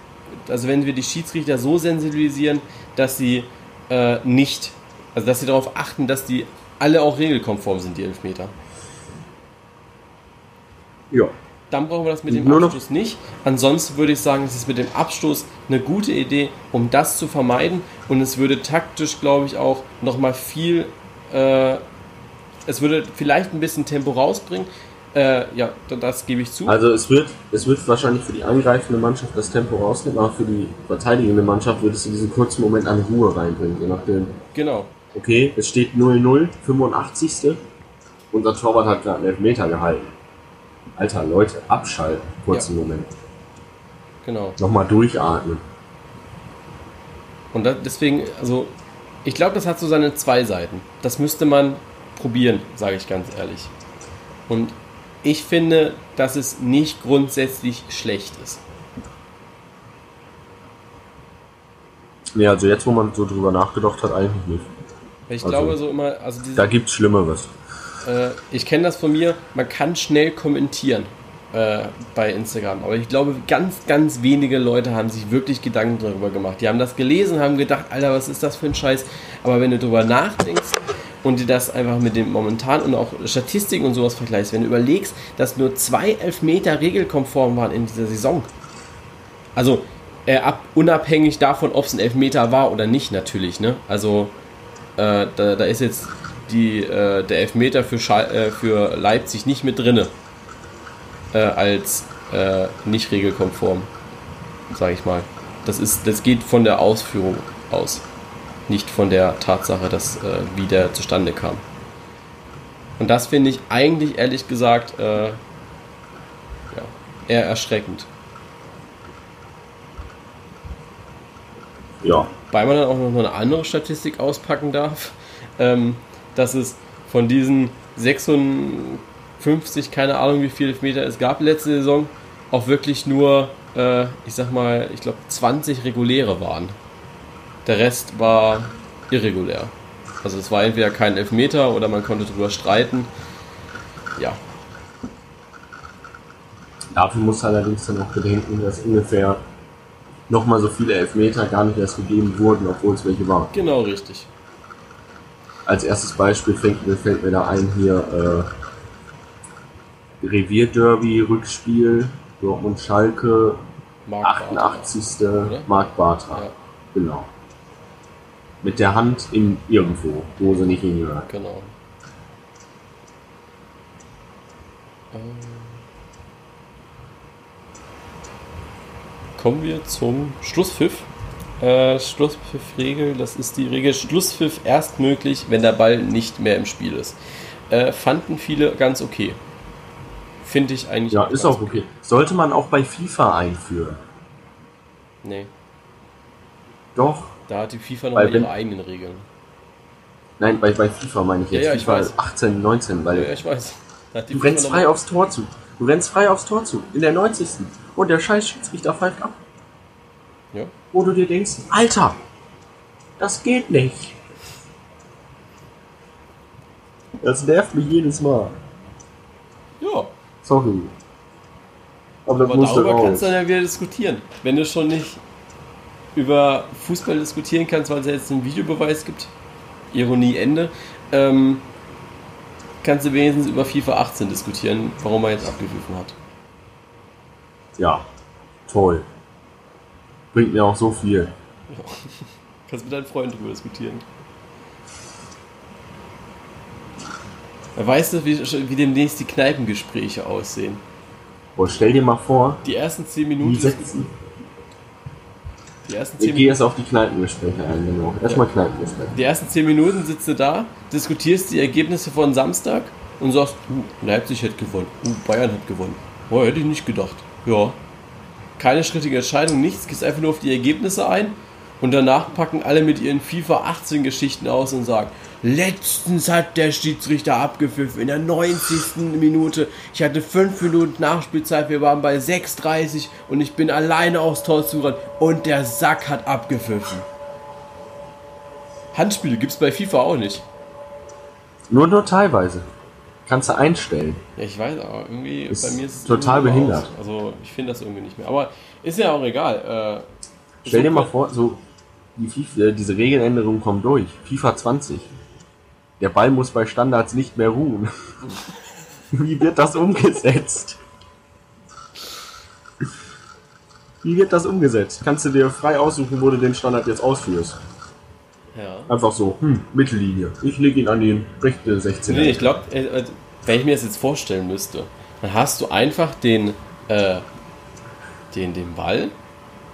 also wenn wir die Schiedsrichter so sensibilisieren, dass sie äh, nicht, also dass sie darauf achten, dass die alle auch regelkonform sind, die Elfmeter. Ja. Dann brauchen wir das mit dem Nur Abstoß nicht. Ansonsten würde ich sagen, es ist mit dem Abstoß eine gute Idee, um das zu vermeiden. Und es würde taktisch, glaube ich, auch nochmal viel, äh, es würde vielleicht ein bisschen Tempo rausbringen. Äh, ja, das gebe ich zu. Also es wird, es wird wahrscheinlich für die angreifende Mannschaft das Tempo rausnehmen, aber für die verteidigende Mannschaft wird es in diesen kurzen Moment an Ruhe reinbringen, je nachdem. Genau. Okay, es steht 0-0, 85. Unser Torwart hat gerade einen Elfmeter gehalten. Alter, Leute, abschalten, kurzen ja. Moment. Genau. Nochmal durchatmen. Und deswegen, also, ich glaube, das hat so seine zwei Seiten. Das müsste man probieren, sage ich ganz ehrlich. Und ich finde, dass es nicht grundsätzlich schlecht ist. Nee, also jetzt, wo man so drüber nachgedacht hat, eigentlich nicht. Ich also, glaube so immer, also diese, Da gibt's Schlimmeres. Äh, ich kenne das von mir, man kann schnell kommentieren äh, bei Instagram, aber ich glaube, ganz, ganz wenige Leute haben sich wirklich Gedanken darüber gemacht. Die haben das gelesen, haben gedacht, Alter, was ist das für ein Scheiß? Aber wenn du darüber nachdenkst, und dir das einfach mit dem momentan und auch Statistiken und sowas vergleichst, wenn du überlegst, dass nur zwei Elfmeter regelkonform waren in dieser Saison. Also äh, ab, unabhängig davon, ob es ein Elfmeter war oder nicht, natürlich. Ne? Also äh, da, da, ist jetzt die, äh, der Elfmeter für, äh, für Leipzig nicht mit drinne äh, als äh, nicht regelkonform, sage ich mal. Das, ist, das geht von der Ausführung aus nicht von der Tatsache, dass äh, wie der zustande kam. Und das finde ich eigentlich ehrlich gesagt äh, ja, eher erschreckend. Ja. Weil man dann auch noch eine andere Statistik auspacken darf, ähm, dass es von diesen 56, keine Ahnung wie viele Meter es gab letzte Saison, auch wirklich nur, äh, ich sag mal, ich glaube 20 reguläre waren. Der Rest war irregulär. Also es war entweder kein Elfmeter oder man konnte drüber streiten. Ja. Dafür muss allerdings dann auch bedenken, dass ungefähr nochmal so viele Elfmeter gar nicht erst gegeben wurden, obwohl es welche waren. Genau, richtig. Als erstes Beispiel fällt mir, fällt mir da ein hier äh, Revierderby, Rückspiel, Dortmund-Schalke, 88. Bartra, Marc Bartra. Ja. Genau mit der Hand in irgendwo, wo sie nicht hingehört. Genau. Kommen wir zum Schlusspfiff. Äh, Schlusspfiff-Regel, das ist die Regel Schlusspfiff erst möglich, wenn der Ball nicht mehr im Spiel ist. Äh, fanden viele ganz okay. Finde ich eigentlich. Ja, ist auch okay. okay. Sollte man auch bei FIFA einführen? Nee. Doch. Da hat die FIFA noch ihre eigenen Regeln. Nein, bei, bei FIFA meine ich jetzt. Ja, ja, FIFA ich weiß. 18, 19, weil. Ja, ich weiß. Du rennst frei aufs Tor zu. Du rennst frei aufs Tor zu. In der 90. Und der scheiß Schiedsrichter pfeift ab. Ja. Wo du dir denkst, Alter, das geht nicht. Das nervt mich jedes Mal. Ja. Sorry. Aber, Aber darüber kannst du dann ja wieder diskutieren. Wenn du schon nicht über Fußball diskutieren kannst, weil es jetzt einen Videobeweis gibt. Ironie Ende. Ähm, kannst du wenigstens über FIFA 18 diskutieren, warum er jetzt abgepfiffen hat. Ja, toll. Bringt mir auch so viel. Ja. Kannst mit deinen Freunden drüber diskutieren. Weißt du, wie, wie demnächst die Kneipengespräche aussehen? Boah, stell dir mal vor. Die ersten 10 Minuten. Die die ersten 10 ich gehe jetzt auf die Kneipengespräche ein, genau. Erstmal ja. Kneipengespräche. Die ersten 10 Minuten sitzt du da, diskutierst die Ergebnisse von Samstag und sagst, uh, Leipzig hat gewonnen, uh, Bayern hat gewonnen. Boah, hätte ich nicht gedacht. Ja. Keine schrittige Entscheidung, nichts, gehst einfach nur auf die Ergebnisse ein und danach packen alle mit ihren FIFA 18 Geschichten aus und sagen, Letztens hat der Schiedsrichter abgepfiffen in der 90. Minute. Ich hatte 5 Minuten Nachspielzeit, wir waren bei 6,30 und ich bin alleine aufs Tor zugerannt und der Sack hat abgepfiffen. Handspiele gibt es bei FIFA auch nicht. Nur nur teilweise. Kannst du einstellen. Ja, ich weiß, aber irgendwie ist bei mir ist es total behindert. Aus. Also ich finde das irgendwie nicht mehr. Aber ist ja auch egal. Äh, Stell dir mal vor, so die FIFA, diese Regeländerung kommt durch. FIFA 20. Der Ball muss bei Standards nicht mehr ruhen. Wie wird das umgesetzt? Wie wird das umgesetzt? Kannst du dir frei aussuchen, wo du den Standard jetzt ausführst? Ja. Einfach so, hm, Mittellinie. Ich lege ihn an die rechte 16. Nee, ich glaube, äh, äh, wenn ich mir das jetzt vorstellen müsste, Dann hast du einfach den, äh, den, den Ball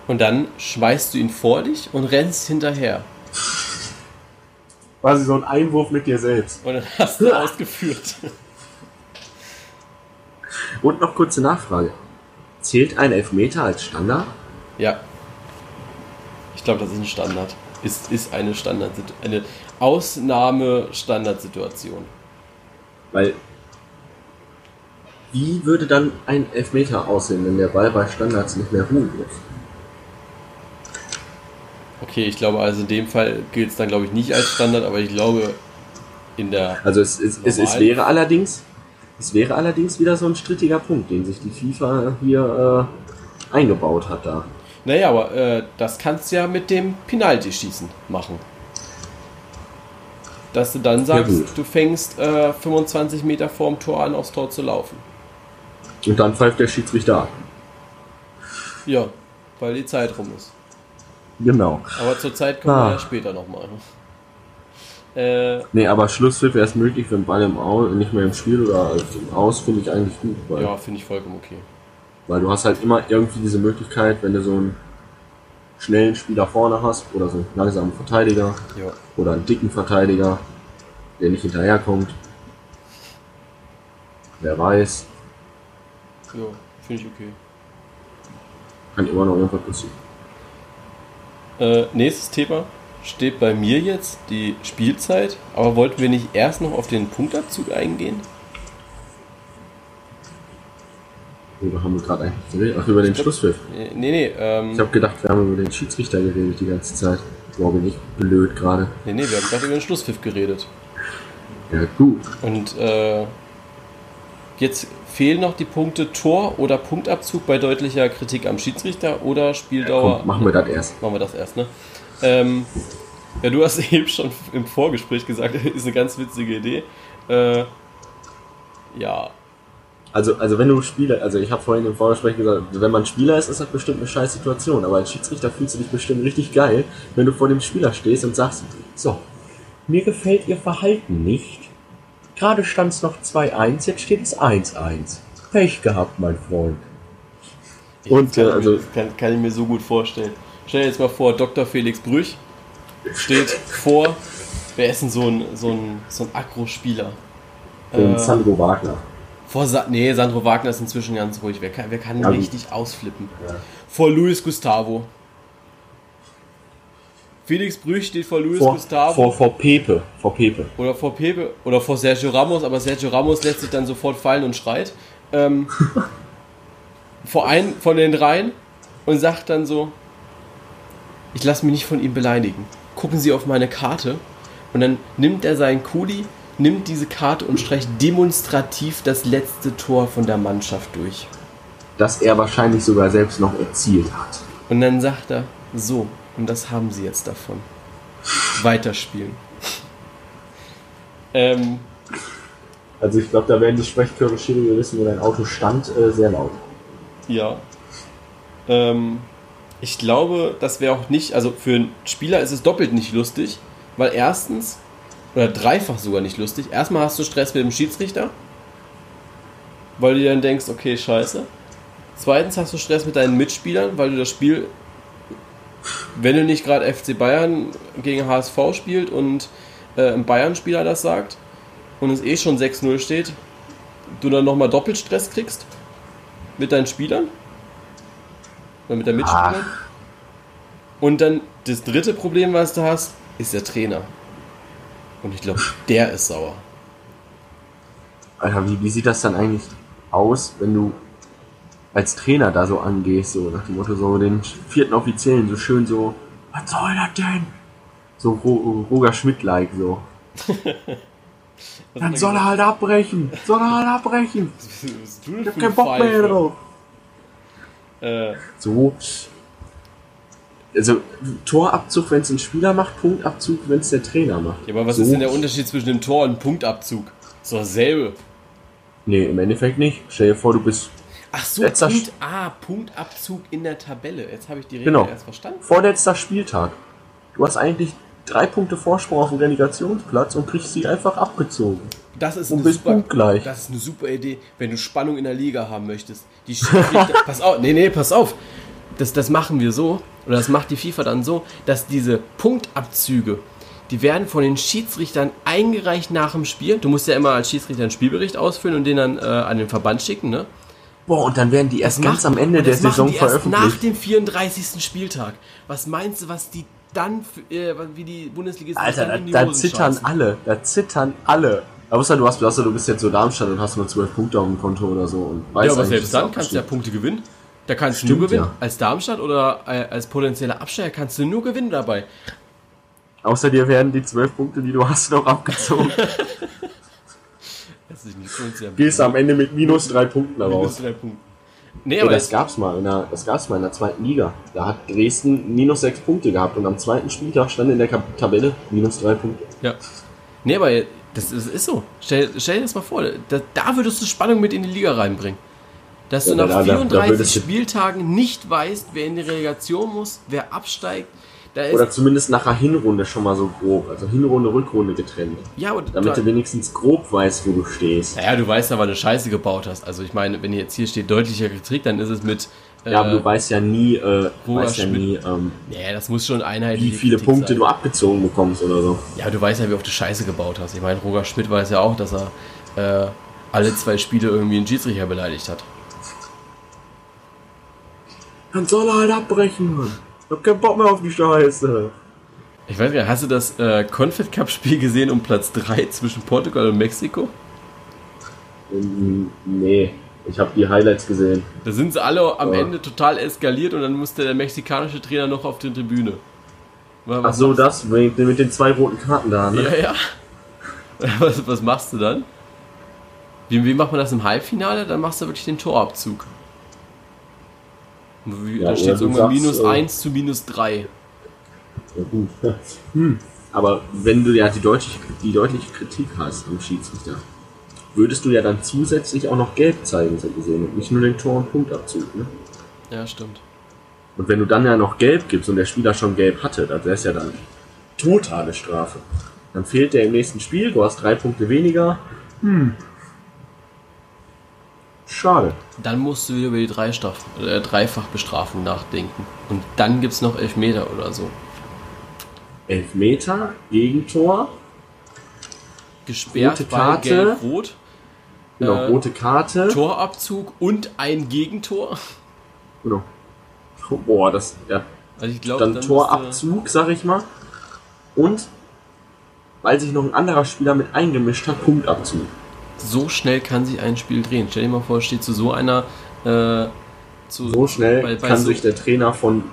und dann schmeißt du ihn vor dich und rennst hinterher. Quasi so ein Einwurf mit dir selbst. Und dann hast du ausgeführt. Und noch kurze Nachfrage. Zählt ein Elfmeter als Standard? Ja. Ich glaube, das ist ein Standard. Ist, ist eine Standard eine Ausnahme-Standardsituation. Weil wie würde dann ein Elfmeter aussehen, wenn der Ball bei Standards nicht mehr ruhen muss? Okay, ich glaube also in dem Fall gilt es dann glaube ich nicht als Standard, aber ich glaube in der Also es, es, es, es wäre allerdings es wäre allerdings wieder so ein strittiger Punkt, den sich die FIFA hier äh, eingebaut hat da. Naja, aber äh, das kannst du ja mit dem Penalty-Schießen machen. Dass du dann sagst, gut. du fängst äh, 25 Meter vorm Tor an, aufs Tor zu laufen. Und dann pfeift der Schiedsrichter ab. Ja, weil die Zeit rum ist. Genau. Aber zur Zeit kommen Ah. wir ja später nochmal. Äh, Nee, aber Schlusspfiff erst möglich, wenn Ball im Aus, nicht mehr im Spiel oder im Aus, finde ich eigentlich gut. Weil, ja, finde ich vollkommen okay. weil du hast halt immer irgendwie diese Möglichkeit, wenn du so einen schnellen Spieler vorne hast oder so einen langsamen Verteidiger Ja. oder einen dicken Verteidiger, der nicht hinterherkommt. Wer weiß, Ja, finde ich okay. kann immer noch irgendwas passieren. Äh, nächstes Thema steht bei mir jetzt die Spielzeit, aber wollten wir nicht erst noch auf den Punktabzug eingehen? Worüber haben wir gerade eigentlich geredet? Ach, über den Schlusspfiff. Äh, Nee, nee, ähm, Ich habe gedacht, wir haben über den Schiedsrichter geredet die ganze Zeit. Boah, bin ich blöd gerade. nee, nee, wir haben gerade über den Schlusspfiff geredet. Ja, gut. Und äh, jetzt fehlen noch die Punkte Tor oder Punktabzug bei deutlicher Kritik am Schiedsrichter oder Spieldauer. Komm, machen wir das erst. Machen wir das erst, ne? Ähm, ja, du hast eben schon im Vorgespräch gesagt, ist eine ganz witzige Idee. Äh, ja, Also, also wenn du Spieler, also ich habe vorhin im Vorgespräch gesagt, wenn man Spieler ist, ist das bestimmt eine scheiß Situation. Aber als Schiedsrichter fühlst du dich bestimmt richtig geil, wenn du vor dem Spieler stehst und sagst, so, mir gefällt ihr Verhalten nicht. Gerade stand es noch 2-1, jetzt steht es 1-1. Pech gehabt, mein Freund. Und, kann, äh, ich also- mir, kann, kann ich mir so gut vorstellen. Stell dir jetzt mal vor, Dr. Felix Brüch steht vor, wer ist denn so ein, so ein, so ein Agro-Spieler? Und Äh, Sandro Wagner. Vor Sa nee, Sandro Wagner ist inzwischen ganz ruhig. Wer kann, wer kann Ja, richtig ausflippen? Ja. Vor Luis Gustavo. Felix Brüch steht vor Luis Vor, Gustavo. vor, vor Pepe. Vor Pepe. Oder vor Pepe. Oder vor Sergio Ramos. Aber Sergio Ramos lässt sich dann sofort fallen und schreit. Ähm, vor einen von den dreien und sagt dann so: Ich lasse mich nicht von ihm beleidigen. Gucken Sie auf meine Karte. Und dann nimmt er seinen Kuli, nimmt diese Karte und streicht demonstrativ das letzte Tor von der Mannschaft durch. Das er wahrscheinlich sogar selbst noch erzielt hat. Und dann sagt er, so, und das haben sie jetzt davon. Weiterspielen. ähm, Also ich glaube, da werden die Sprechchöre Schiri wissen, wo dein Auto stand, äh, sehr laut. ja. Ähm, ich glaube, das wäre auch nicht, also für einen Spieler ist es doppelt nicht lustig, weil erstens, oder dreifach sogar nicht lustig, erstmal hast du Stress mit dem Schiedsrichter, weil du dir dann denkst, okay, scheiße. Zweitens hast du Stress mit deinen Mitspielern, weil du das Spiel, wenn du nicht gerade FC Bayern gegen HSV spielt und äh, ein Bayern-Spieler das sagt und es eh schon 6-0 steht, du dann nochmal doppelt Stress kriegst mit deinen Spielern oder mit der Mitspieler. Und dann das dritte Problem, was du hast, ist der Trainer. Und ich glaube, der ist sauer. Alter, wie, wie sieht das dann eigentlich aus, wenn du als Trainer da so angehst, so nach dem Motto, so den vierten Offiziellen so schön so, was soll das denn? So Ro Roger Schmidt-like so. Dann soll er halt abbrechen, soll er halt abbrechen. Ich hab keinen ein Bock mehr drauf. Äh, So. Also, Torabzug, wenn es ein Spieler macht, Punktabzug, wenn es der Trainer macht. ja, aber was so. ist denn der Unterschied zwischen dem Tor und Punktabzug? Ist doch dasselbe. Nee, im Endeffekt nicht. Stell dir vor, du bist Ach so, Letzter Punkt, ah, Punktabzug in der Tabelle. Jetzt habe ich die Regel Genau. erst verstanden. vorletzter Spieltag. Du hast eigentlich drei Punkte Vorsprung auf dem Relegationsplatz und kriegst sie einfach abgezogen. Das ist, Und bist super, punktgleich. das ist eine super Idee, wenn du Spannung in der Liga haben möchtest. Die pass auf, nee, nee, pass auf. Das, das machen wir so, oder das macht die FIFA dann so, dass diese Punktabzüge, die werden von den Schiedsrichtern eingereicht nach dem Spiel. Du musst ja immer als Schiedsrichter einen Spielbericht ausfüllen und den dann äh, an den Verband schicken, ne? Boah, und dann werden die erst ganz macht- am Ende der das Saison die erst nach veröffentlicht. dem 34. Spieltag. Was meinst du, was die dann, für, äh, wie die Bundesligisten sich Alter, da, da zittern scheißen? alle, da zittern alle. Außer du hast, du bist jetzt so Darmstadt und hast nur 12 Punkte auf dem Konto oder so und weißt Ja, aber selbst dann du kannst du ja Punkte gewinnen. Da kannst du Stimmt, nur gewinnen. ja. Als Darmstadt oder äh, als potenzieller Absteiger kannst du nur gewinnen dabei. Außer dir werden die 12 Punkte, die du hast, noch abgezogen. Das ist nicht sehr Gehst am Ende mit minus 3 Punkten minus raus. drei Punkte. Nee, Ey, aber das das, gab's mal in der, das gab's mal in der zweiten Liga. Da hat Dresden minus 6 Punkte gehabt und am zweiten Spieltag stand in der Tabelle minus 3 Punkte. ja. Nee, aber das ist, ist so. Stell, stell dir das mal vor, da, da würdest du Spannung mit in die Liga reinbringen. Dass Ja, du nach da- da- da 34 würdest du- Spieltagen nicht weißt, wer in die Relegation muss, wer absteigt. Da ist, Oder zumindest nach der Hinrunde schon mal so grob. Also Hinrunde, Rückrunde getrennt. ja, aber Damit da, du wenigstens grob weißt, wo du stehst. naja, du weißt ja, wann du Scheiße gebaut hast. Also ich meine, wenn jetzt hier steht deutlicher Kritik, dann ist es mit. Äh, Ja, aber du weißt ja nie, äh, Roger weißt ja Schmidt. nie, ähm, nee, das muss schon einheitlich. wie viele Kritik Punkte sein. du abgezogen bekommst oder so. Ja, du weißt ja, wie oft du Scheiße gebaut hast. Ich meine, Roger Schmidt weiß ja auch, dass er äh, alle zwei Spiele irgendwie einen Schiedsrichter beleidigt hat. Dann soll er halt abbrechen, Mann. Ich hab keinen Bock mehr auf die Scheiße. Ich weiß gar nicht, hast du das äh, Confed Cup Spiel gesehen um Platz 3 zwischen Portugal und Mexiko? Ähm, nee, ich habe die Highlights gesehen. Da sind sie alle am Ja. Ende total eskaliert und dann musste der mexikanische Trainer noch auf die Tribüne. Wa- Ach Was so, das mit, mit den zwei roten Karten da, ne? Ja, ja. Was, was machst du dann? Wie, wie macht man das im Halbfinale? Dann machst du wirklich den Torabzug. Wie, Ja, da steht du irgendwann minus äh, 1 zu minus 3. Ja, gut. Hm. Aber wenn du ja die deutliche, die deutliche Kritik hast am Schiedsrichter, würdest du ja dann zusätzlich auch noch gelb zeigen, so gesehen, und nicht nur den Tor- und Punktabzug, ne? Ja, stimmt. Und wenn du dann ja noch gelb gibst und der Spieler schon gelb hatte, dann wäre es ja dann totale Strafe. Dann fehlt der im nächsten Spiel, du hast drei Punkte weniger. Hm. Schade. Dann musst du wieder über die Dreistraf äh, Dreifachbestrafung nachdenken. Und dann gibt es noch Elfmeter oder so. Elfmeter, Gegentor, Gesperrt Rote Karte. Gelb-Rot, genau, Äh, rote Karte. Torabzug und ein Gegentor. Genau. Boah, das, ja, Also ich glaube, dann Torabzug, sag ich mal. Und weil sich noch ein anderer Spieler mit eingemischt hat, Punktabzug. So schnell kann sich ein Spiel drehen. Stell dir mal vor, es steht zu so einer. Äh, zu, So schnell bei- bei kann so- sich der Trainer von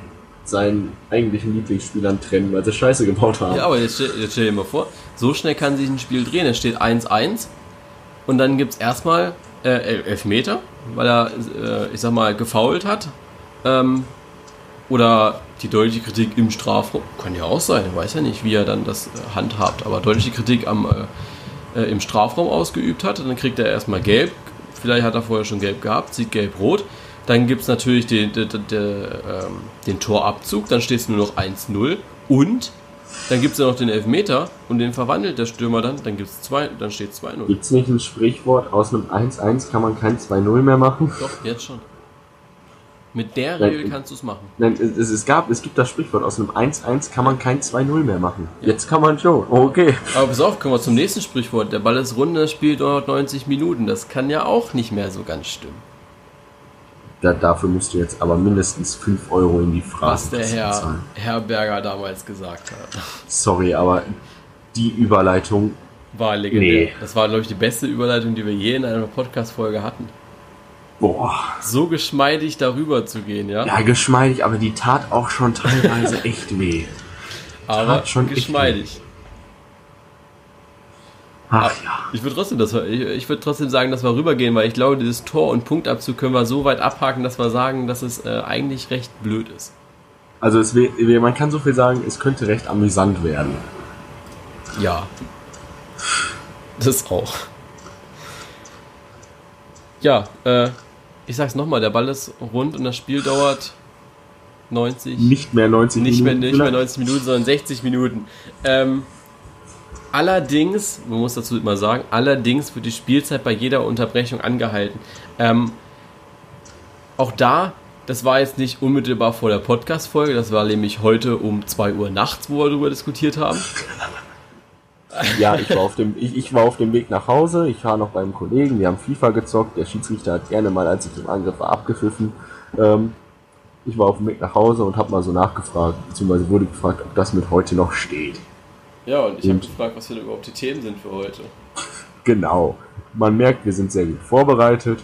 seinen eigentlichen Lieblingsspielern trennen, weil sie Scheiße gebaut haben. Ja, aber jetzt stell, jetzt stell dir mal vor, so schnell kann sich ein Spiel drehen. Es steht 1-1 und dann gibt es erstmal äh, El- Elfmeter, weil er, äh, ich sag mal, gefault hat. Ähm, oder die deutliche Kritik im Strafraum. Kann ja auch sein, ich weiß ja nicht, wie er dann das äh, handhabt, aber deutliche Kritik am, äh, im Strafraum ausgeübt hat. Dann kriegt er erstmal gelb. Vielleicht hat er vorher schon gelb gehabt, sieht gelb-rot. Dann gibt es natürlich den, den, den, ähm, den Torabzug, dann steht es nur noch 1-0 und dann gibt es ja noch den Elfmeter und den verwandelt der Stürmer dann, dann gibt's zwei, dann steht 2-0. Gibt es nicht ein Sprichwort, aus einem 1-1 kann man kein 2-0 mehr machen? Doch, jetzt schon. Mit der Nein, Regel kannst du es machen. Nein, es, es, gab, es gibt das Sprichwort, aus einem 1-1 kann man kein 2-0 mehr machen. Jetzt kann man schon, okay. Aber pass auf, kommen wir zum nächsten Sprichwort. Der Ball ist rund, das Spiel dauert 90 Minuten. Das kann ja auch nicht mehr so ganz stimmen. Da, dafür musst du jetzt aber mindestens 5 Euro in die Frage Was der Herr Herberger damals gesagt hat. Sorry, aber die Überleitung, War legendär. Nee. Das war, glaube ich, die beste Überleitung, die wir je in einer Podcast-Folge hatten. Boah, So geschmeidig darüber zu gehen, ja? ja, geschmeidig, aber die tat auch schon teilweise echt weh. Aber tat schon geschmeidig. Ach ja. Ich würde trotzdem, das, ich, ich würde trotzdem sagen, dass wir rübergehen, weil ich glaube, dieses Tor- und Punktabzug können wir so weit abhaken, dass wir sagen, dass es äh, eigentlich recht blöd ist. Also es wär, man kann so viel sagen, es könnte recht amüsant werden. Ja. Das auch. Ja, äh, ich sag's nochmal, der Ball ist rund und das Spiel dauert 90. Nicht mehr 90 nicht mehr, Minuten. nicht mehr vielleicht. 90 Minuten, sondern 60 Minuten. Ähm, Allerdings, man muss dazu immer sagen, allerdings wird die Spielzeit bei jeder Unterbrechung angehalten. Ähm, auch da, das war jetzt nicht unmittelbar vor der Podcast-Folge, das war nämlich heute um 2 Uhr nachts, wo wir darüber diskutiert haben. Ja, ich war, auf dem, ich, ich war auf dem Weg nach Hause, ich war noch beim Kollegen, wir haben FIFA gezockt, der Schiedsrichter hat gerne mal, als ich im Angriff war, abgepfiffen. Ähm, ich war auf dem Weg nach Hause und habe mal so nachgefragt, beziehungsweise wurde gefragt, ob das mit heute noch steht. Ja, und ich habe gefragt, was denn überhaupt die Themen sind für heute. Genau. Man merkt, wir sind sehr gut vorbereitet.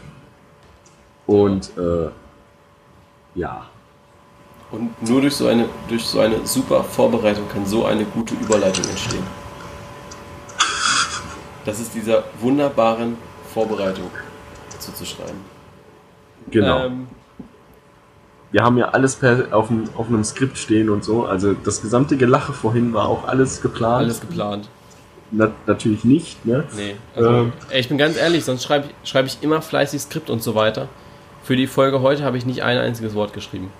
Und äh, ja. Und nur durch so, eine, durch so eine super Vorbereitung kann so eine gute Überleitung entstehen. Das ist dieser wunderbaren Vorbereitung zuzuschreiben. Genau. Ähm, wir haben ja alles per, auf, dem, auf einem Skript stehen und so. Also das gesamte Gelache vorhin war auch alles geplant. Alles geplant. Na, natürlich nicht, ne? Nee. Also, ähm, ey, ich bin ganz ehrlich, sonst schreibe schreib ich immer fleißig Skript und so weiter. Für die Folge heute habe ich nicht ein einziges Wort geschrieben.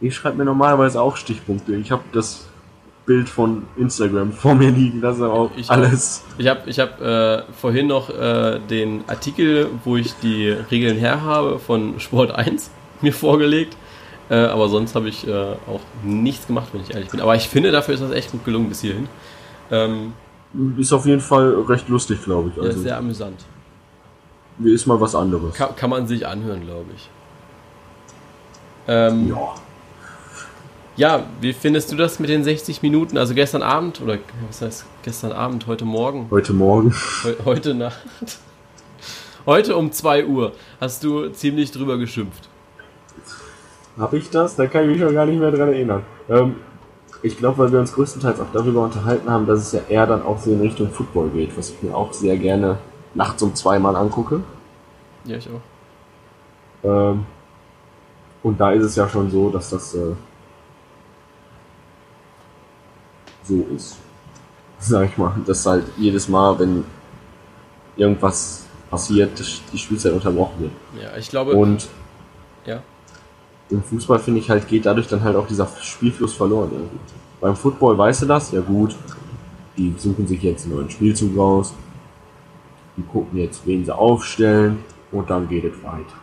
Ich schreibe mir normalerweise auch Stichpunkte. Ich habe das Bild von Instagram vor mir liegen, das ist auch ich alles. Ich habe ich hab, äh, vorhin noch äh, den Artikel, wo ich die Regeln her habe, von Sport 1 mir vorgelegt. Äh, aber sonst habe ich äh, auch nichts gemacht, wenn ich ehrlich bin. Aber ich finde, dafür ist das echt gut gelungen bis hierhin. Ähm, ist auf jeden Fall recht lustig, glaube ich. Also, ja, sehr amüsant. Ist mal was anderes. Kann, kann man sich anhören, glaube ich. Ähm, ja. Ja, wie findest du das mit den 60 Minuten? Also gestern Abend, oder was heißt gestern Abend, heute Morgen? Heute Morgen. He heute Nacht. Heute um 2 Uhr hast du ziemlich drüber geschimpft. Habe ich das? Da kann ich mich schon gar nicht mehr dran erinnern. Ähm, ich glaube, weil wir uns größtenteils auch darüber unterhalten haben, dass es ja eher dann auch so in Richtung Football geht, was ich mir auch sehr gerne nachts um zweimal angucke. Ja, ich auch. Ähm, und da ist es ja schon so, dass das äh, so ist. Sag ich mal. Dass halt jedes Mal, wenn irgendwas passiert, die Spielzeit unterbrochen wird. Ja, ich glaube. Und ja. im Fußball finde ich halt, geht dadurch dann halt auch dieser Spielfluss verloren irgendwie. Beim Football weißt du das? Ja gut. Die suchen sich jetzt einen neuen Spielzug raus. Die gucken jetzt, wen sie aufstellen und dann geht es weiter.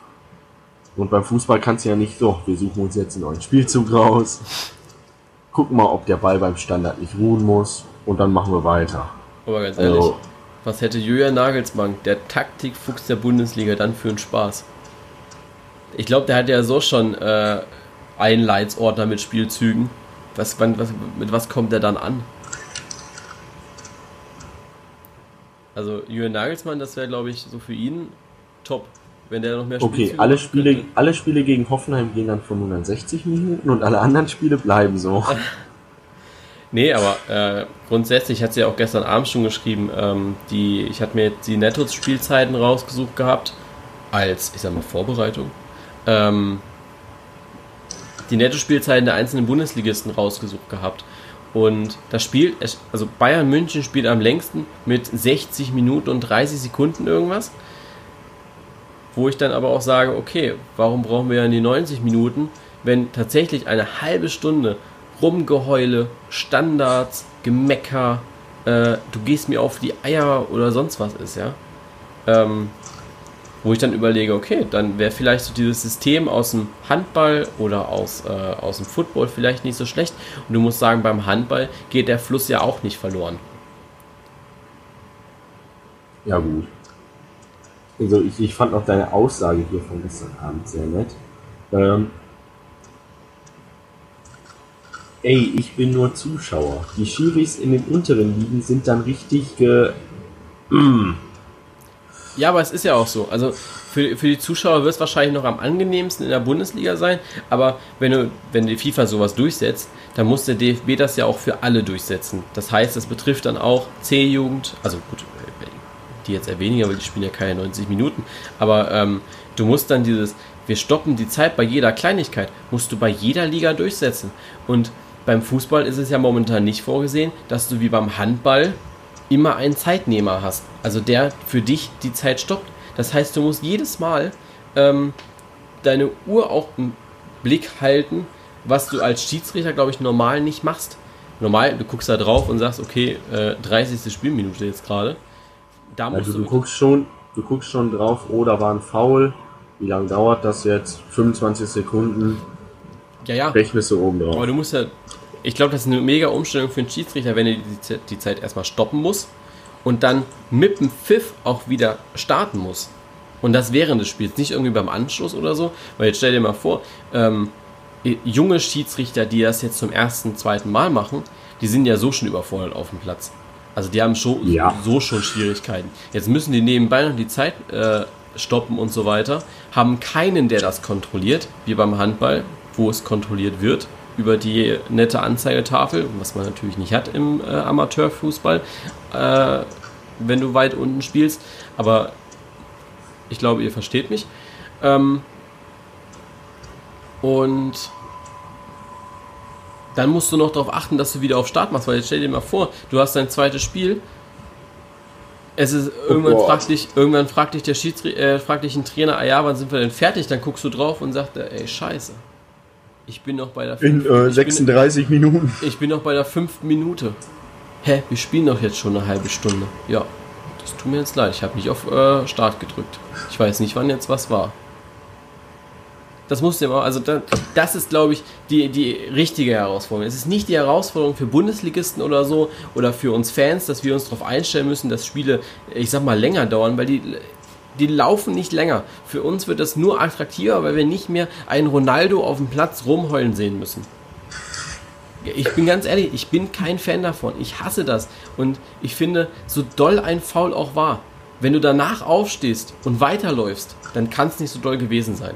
Und beim Fußball kannst du ja nicht so, wir suchen uns jetzt einen neuen Spielzug raus gucken mal, ob der Ball beim Standard nicht ruhen muss und dann machen wir weiter. Aber ganz ehrlich, also, was hätte Julian Nagelsmann, der Taktikfuchs der Bundesliga, dann für einen Spaß? Ich glaube, der hat ja so schon äh, einen Leitsordner mit Spielzügen. Was, was, mit was kommt der dann an? Also Julian Nagelsmann, das wäre, glaube ich, so für ihn top wenn der noch mehr Spiele Okay, alle Spiele, alle Spiele gegen Hoffenheim gehen dann von 160 Minuten und alle anderen Spiele bleiben so. nee, aber äh, grundsätzlich hat sie ja auch gestern Abend schon geschrieben, ähm, die, ich hatte mir jetzt die Nettos-Spielzeiten rausgesucht gehabt, als, ich sag mal, Vorbereitung. Ähm, die Netto-Spielzeiten der einzelnen Bundesligisten rausgesucht gehabt. Und das Spiel, also Bayern München spielt am längsten mit 60 Minuten und 30 Sekunden irgendwas. Wo ich dann aber auch sage, okay, warum brauchen wir dann die 90 Minuten, wenn tatsächlich eine halbe Stunde Rumgeheule, Standards, Gemecker, äh, du gehst mir auf die Eier oder sonst was ist, ja. Ähm, wo ich dann überlege, okay, dann wäre vielleicht so dieses System aus dem Handball oder aus, äh, aus dem Football vielleicht nicht so schlecht. Und du musst sagen, beim Handball geht der Fluss ja auch nicht verloren. Ja, gut. Also ich, ich fand auch deine Aussage hier von gestern Abend sehr nett. Ähm, ey, ich bin nur Zuschauer. Die Schiris in den unteren Ligen sind dann richtig ge... Ja, aber es ist ja auch so. Also für, für die Zuschauer wird es wahrscheinlich noch am angenehmsten in der Bundesliga sein, aber wenn, du, wenn die FIFA sowas durchsetzt, dann muss der DFB das ja auch für alle durchsetzen. Das heißt, das betrifft dann auch C-Jugend, also gut, die jetzt eher weniger, weil die spielen ja keine 90 Minuten. Aber ähm, du musst dann dieses, wir stoppen die Zeit bei jeder Kleinigkeit, musst du bei jeder Liga durchsetzen. Und beim Fußball ist es ja momentan nicht vorgesehen, dass du wie beim Handball immer einen Zeitnehmer hast. Also der für dich die Zeit stoppt. Das heißt, du musst jedes Mal ähm, deine Uhr auch im Blick halten, was du als Schiedsrichter, glaube ich, normal nicht machst. Normal, du guckst da drauf und sagst, okay, äh, 30. Spielminute jetzt gerade. Da musst also du, du guckst schon, du guckst schon drauf, oh, da war ein Foul. Wie lange dauert das jetzt? 25 Sekunden. Ja, ja. Rechnest du oben drauf. Aber du musst ja, ich glaube, das ist eine mega Umstellung für einen Schiedsrichter, wenn er die, die Zeit erstmal stoppen muss und dann mit dem Pfiff auch wieder starten muss. Und das während des Spiels, nicht irgendwie beim Anschluss oder so. Weil jetzt stell dir mal vor, ähm, junge Schiedsrichter, die das jetzt zum ersten, zweiten Mal machen, die sind ja so schon überfordert auf dem Platz. Also die haben schon, ja. so schon Schwierigkeiten. Jetzt müssen die nebenbei noch die Zeit äh, stoppen und so weiter, haben keinen, der das kontrolliert, wie beim Handball, wo es kontrolliert wird über die nette Anzeigetafel, was man natürlich nicht hat im äh, Amateurfußball, äh, wenn du weit unten spielst. Aber ich glaube, ihr versteht mich. Ähm, und dann musst du noch darauf achten, dass du wieder auf Start machst, weil jetzt stell dir mal vor, du hast dein zweites Spiel. Es ist oh irgendwann oh fragt dich, irgendwann fragt dich der Schiedsrichter, äh, fragt dich ein Trainer, ah ja, wann sind wir denn fertig? Dann guckst du drauf und sagst, ey, scheiße. Ich bin noch bei der fünften, In äh, 36 bin, Minuten. Ich bin noch bei der fünften Minute. Hä, wir spielen doch jetzt schon eine halbe Stunde. Ja, das tut mir jetzt leid. Ich habe nicht auf äh, Start gedrückt. Ich weiß nicht, wann jetzt was war. Das musst du immer, also das, das ist, glaube ich, die, die richtige Herausforderung. Es ist nicht die Herausforderung für Bundesligisten oder so oder für uns Fans, dass wir uns darauf einstellen müssen, dass Spiele, ich sag mal, länger dauern, weil die die laufen nicht länger. Für uns wird das nur attraktiver, weil wir nicht mehr einen Ronaldo auf dem Platz rumheulen sehen müssen. Ich bin ganz ehrlich, ich bin kein Fan davon. Ich hasse das. Und ich finde, so doll ein Foul auch war, wenn du danach aufstehst und weiterläufst, dann kann es nicht so doll gewesen sein.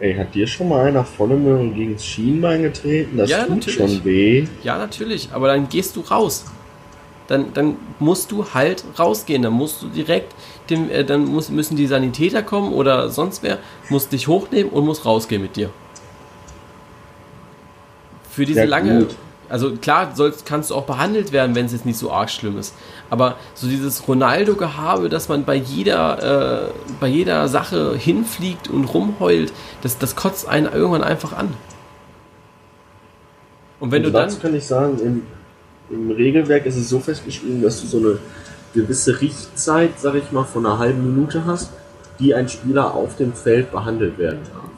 Ey, hat dir schon mal einer volle Möhre gegen das Schienbein getreten? Das ja, tut natürlich. schon weh. Ja, natürlich. Aber dann gehst du raus dann, dann musst du halt rausgehen. Dann musst du direkt, dem, äh, dann muss, müssen die Sanitäter kommen oder sonst wer, muss dich hochnehmen und muss rausgehen mit dir. Für diese ja, lange, gut. Also klar sollst, kannst du auch behandelt werden, wenn es jetzt nicht so arg schlimm ist. Aber so dieses Ronaldo-Gehabe, dass man bei jeder, äh, bei jeder Sache hinfliegt und rumheult, das, das kotzt einen irgendwann einfach an. Und wenn und du dann. kann ich sagen, im, im Regelwerk ist es so festgeschrieben, dass du so eine gewisse Richtzeit, sag ich mal, von einer halben Minute hast, die ein Spieler auf dem Feld behandelt werden kann.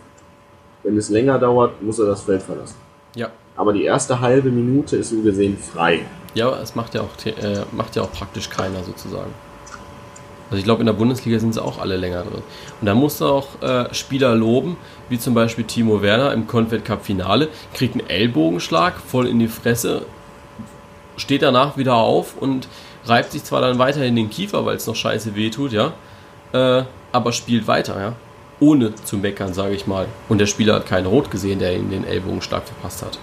Wenn es länger dauert, muss er das Feld verlassen. Ja. Aber die erste halbe Minute ist so gesehen frei. Ja, es macht ja auch, äh, macht ja auch praktisch keiner sozusagen. Also ich glaube, in der Bundesliga sind sie auch alle länger drin. Und da musst du auch äh, Spieler loben, wie zum Beispiel Timo Werner im Confed Cup Finale, kriegt einen Ellbogenschlag voll in die Fresse, steht danach wieder auf und reibt sich zwar dann weiterhin den Kiefer, weil es noch scheiße weh tut, ja, äh, aber spielt weiter, ja, ohne zu meckern, sage ich mal. Und der Spieler hat keinen Rot gesehen, der ihm den Ellbogen stark verpasst hat.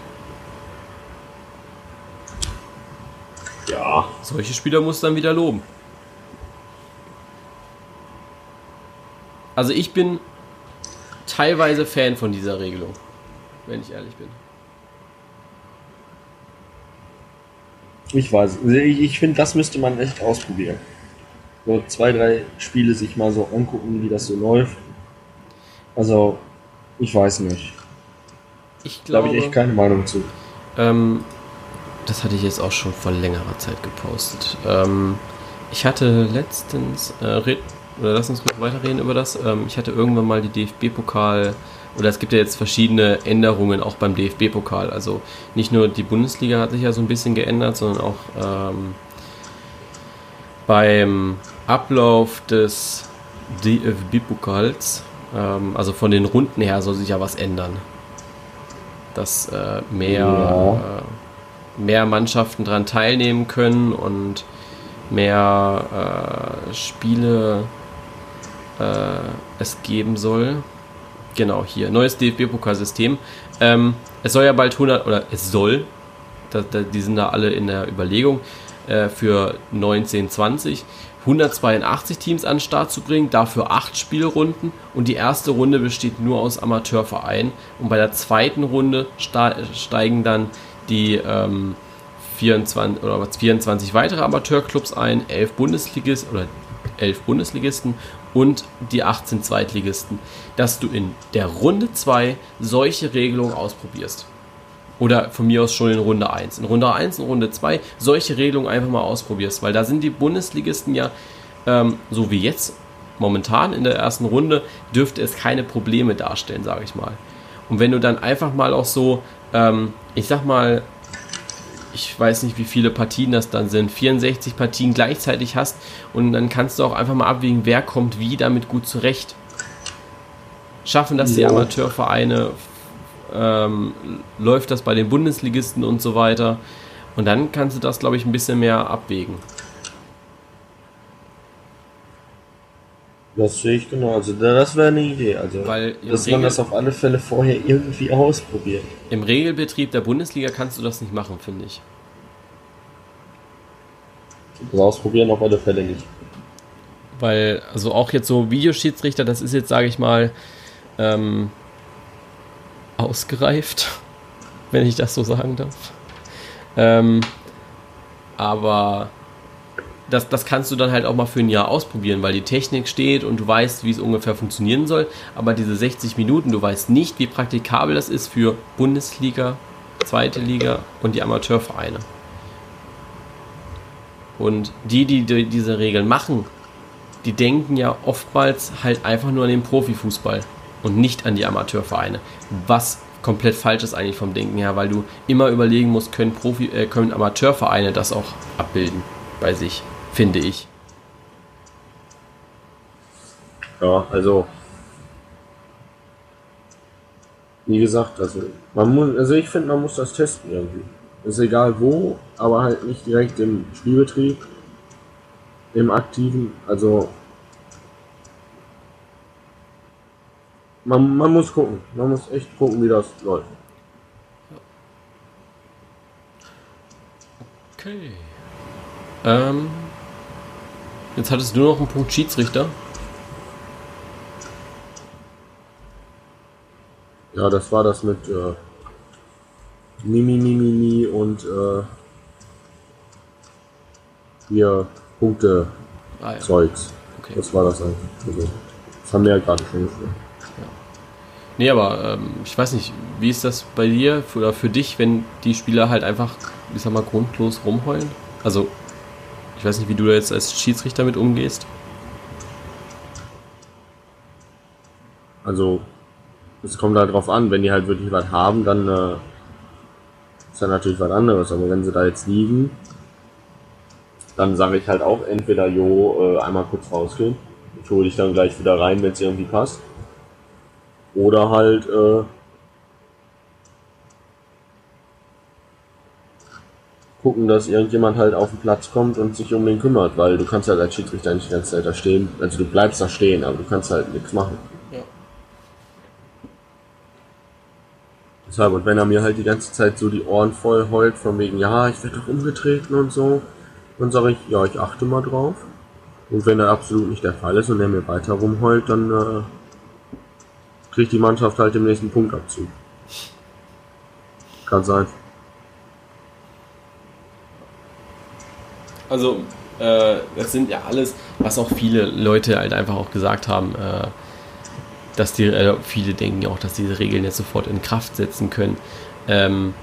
Ja. Solche Spieler muss dann wieder loben. Also ich bin teilweise Fan von dieser Regelung, wenn ich ehrlich bin. Ich weiß. Also ich, ich finde, das müsste man echt ausprobieren. So zwei, drei Spiele sich mal so angucken, wie das so läuft. Also, ich weiß nicht. Ich glaube. Da habe ich echt keine Meinung zu. Ähm, das hatte ich jetzt auch schon vor längerer Zeit gepostet. Ähm, ich hatte letztens, äh, red, oder lass uns kurz weiterreden über das. Ähm, ich hatte irgendwann mal die DFB-Pokal oder es gibt ja jetzt verschiedene Änderungen auch beim DFB-Pokal. Also nicht nur die Bundesliga hat sich ja so ein bisschen geändert, sondern auch ähm, beim Ablauf des DFB-Pokals, ähm, also von den Runden her, soll sich ja was ändern. Dass äh, mehr, ja. äh, mehr Mannschaften daran teilnehmen können und mehr äh, Spiele äh, es geben soll. Genau, hier. Neues DFB-Pokalsystem. Ähm, es soll ja bald 100, oder es soll, da, da, die sind da alle in der Überlegung, äh, für 1920 182 Teams an den Start zu bringen, dafür 8 Spielrunden und die erste Runde besteht nur aus Amateurvereinen und bei der zweiten Runde steigen dann die ähm, 24, oder 24 weitere Amateurclubs ein, 11 Bundesligisten oder 11 Bundesligisten und die 18 Zweitligisten, dass du in der Runde 2 solche Regelungen ausprobierst. Oder von mir aus schon in Runde 1. In Runde 1 und Runde 2 solche Regelungen einfach mal ausprobierst, weil da sind die Bundesligisten ja, ähm, so wie jetzt, momentan in der ersten Runde, dürfte es keine Probleme darstellen, sage ich mal. Und wenn du dann einfach mal auch so, ähm, ich sag mal, ich weiß nicht, wie viele Partien das dann sind, 64 Partien gleichzeitig hast und dann kannst du auch einfach mal abwägen, wer kommt wie damit gut zurecht. Schaffen das die Amateurvereine? Ähm, läuft das bei den Bundesligisten und so weiter? Und dann kannst du das, glaube ich, ein bisschen mehr abwägen. Das sehe ich genau. Also das wäre eine Idee. Also Weil dass man das auf alle Fälle vorher irgendwie ausprobiert. Im Regelbetrieb der Bundesliga kannst du das nicht machen, finde ich. Das ausprobieren auf alle Fälle nicht. Weil, also auch jetzt so Videoschiedsrichter, das ist jetzt, sage ich mal, ähm, ausgereift, wenn ich das so sagen darf. Ähm, aber das, das kannst du dann halt auch mal für ein Jahr ausprobieren, weil die Technik steht und du weißt, wie es ungefähr funktionieren soll. Aber diese 60 Minuten, du weißt nicht, wie praktikabel das ist für Bundesliga, zweite Liga und die Amateurvereine. Und die, die, die diese Regeln machen, die denken ja oftmals halt einfach nur an den Profifußball und nicht an die Amateurvereine. Was komplett falsch ist eigentlich vom Denken her, weil du immer überlegen musst, können, Profi, äh, können Amateurvereine das auch abbilden bei sich, finde ich. Ja, also wie gesagt, also man muss, also ich finde, man muss das testen irgendwie. Ist egal wo, aber halt nicht direkt im Spielbetrieb, im aktiven. Also man, man muss gucken, man muss echt gucken, wie das läuft. Okay. Ähm, jetzt hattest du noch einen Punkt Schiedsrichter. Ja, das war das mit äh, Mimi, Mimi, Mimi und äh, hier Punkte Ah, ja. Zeugs. Okay. Das war das eigentlich. Also, das haben wir ja gerade schon gesprochen. Nee, aber ähm, ich weiß nicht, wie ist das bei dir oder für dich, wenn die Spieler halt einfach, ich sag mal, grundlos rumheulen? Also, ich weiß nicht, wie du da jetzt als Schiedsrichter mit umgehst. Also, es kommt halt drauf an, wenn die halt wirklich was haben, dann äh, ist ja natürlich was anderes. Aber wenn sie da jetzt liegen, dann sage ich halt auch entweder, jo, äh, einmal kurz rausgehen. Ich hole dich dann gleich wieder rein, wenn es irgendwie passt. Oder halt, äh, gucken, dass irgendjemand halt auf den Platz kommt und sich um den kümmert, weil du kannst halt als Schiedsrichter nicht die ganze Zeit da stehen. Also du bleibst da stehen, aber du kannst halt nichts machen. Ja. Deshalb, und wenn er mir halt die ganze Zeit so die Ohren voll heult, von wegen, ja, ich werde doch umgetreten und so, dann sage ich, ja, ich achte mal drauf. Und wenn das absolut nicht der Fall ist und er mir weiter rumheult, dann äh, kriegt die Mannschaft halt den nächsten Punktabzug. Kann sein. Also, äh, das sind ja alles, was auch viele Leute halt einfach auch gesagt haben, äh, dass die, äh, viele denken ja auch, dass diese Regeln jetzt sofort in Kraft setzen können. Ähm,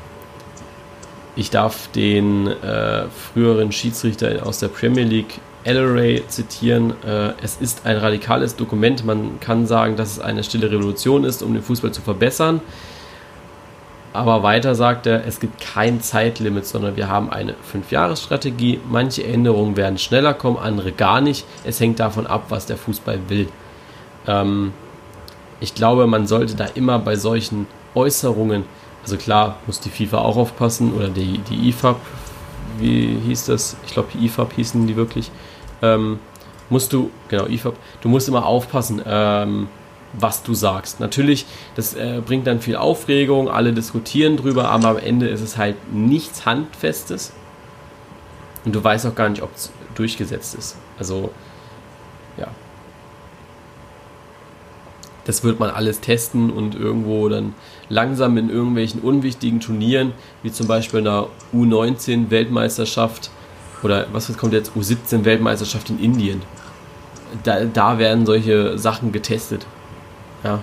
ich darf den äh, früheren Schiedsrichter aus der Premier League, Elleray, zitieren. Äh, es ist ein radikales Dokument. Man kann sagen, dass es eine stille Revolution ist, um den Fußball zu verbessern. Aber weiter sagt er, es gibt kein Zeitlimit, sondern wir haben eine 5-Jahres-Strategie. Manche Änderungen werden schneller kommen, andere gar nicht. Es hängt davon ab, was der Fußball will. Ähm, ich glaube, man sollte da immer bei solchen Äußerungen, also klar muss die FIFA auch aufpassen oder die, die IFAB, wie hieß das? Ich glaube, die IFAB hießen die wirklich. Ähm, musst du, genau, IFAB, du musst immer aufpassen, ähm, was du sagst. Natürlich, das äh, bringt dann viel Aufregung, alle diskutieren drüber, aber am Ende ist es halt nichts Handfestes und du weißt auch gar nicht, ob es durchgesetzt ist. Also, ja. Das wird man alles testen und irgendwo dann langsam in irgendwelchen unwichtigen Turnieren, wie zum Beispiel einer U19-Weltmeisterschaft oder was kommt jetzt, U17-Weltmeisterschaft in Indien. Da, da werden solche Sachen getestet. Ja.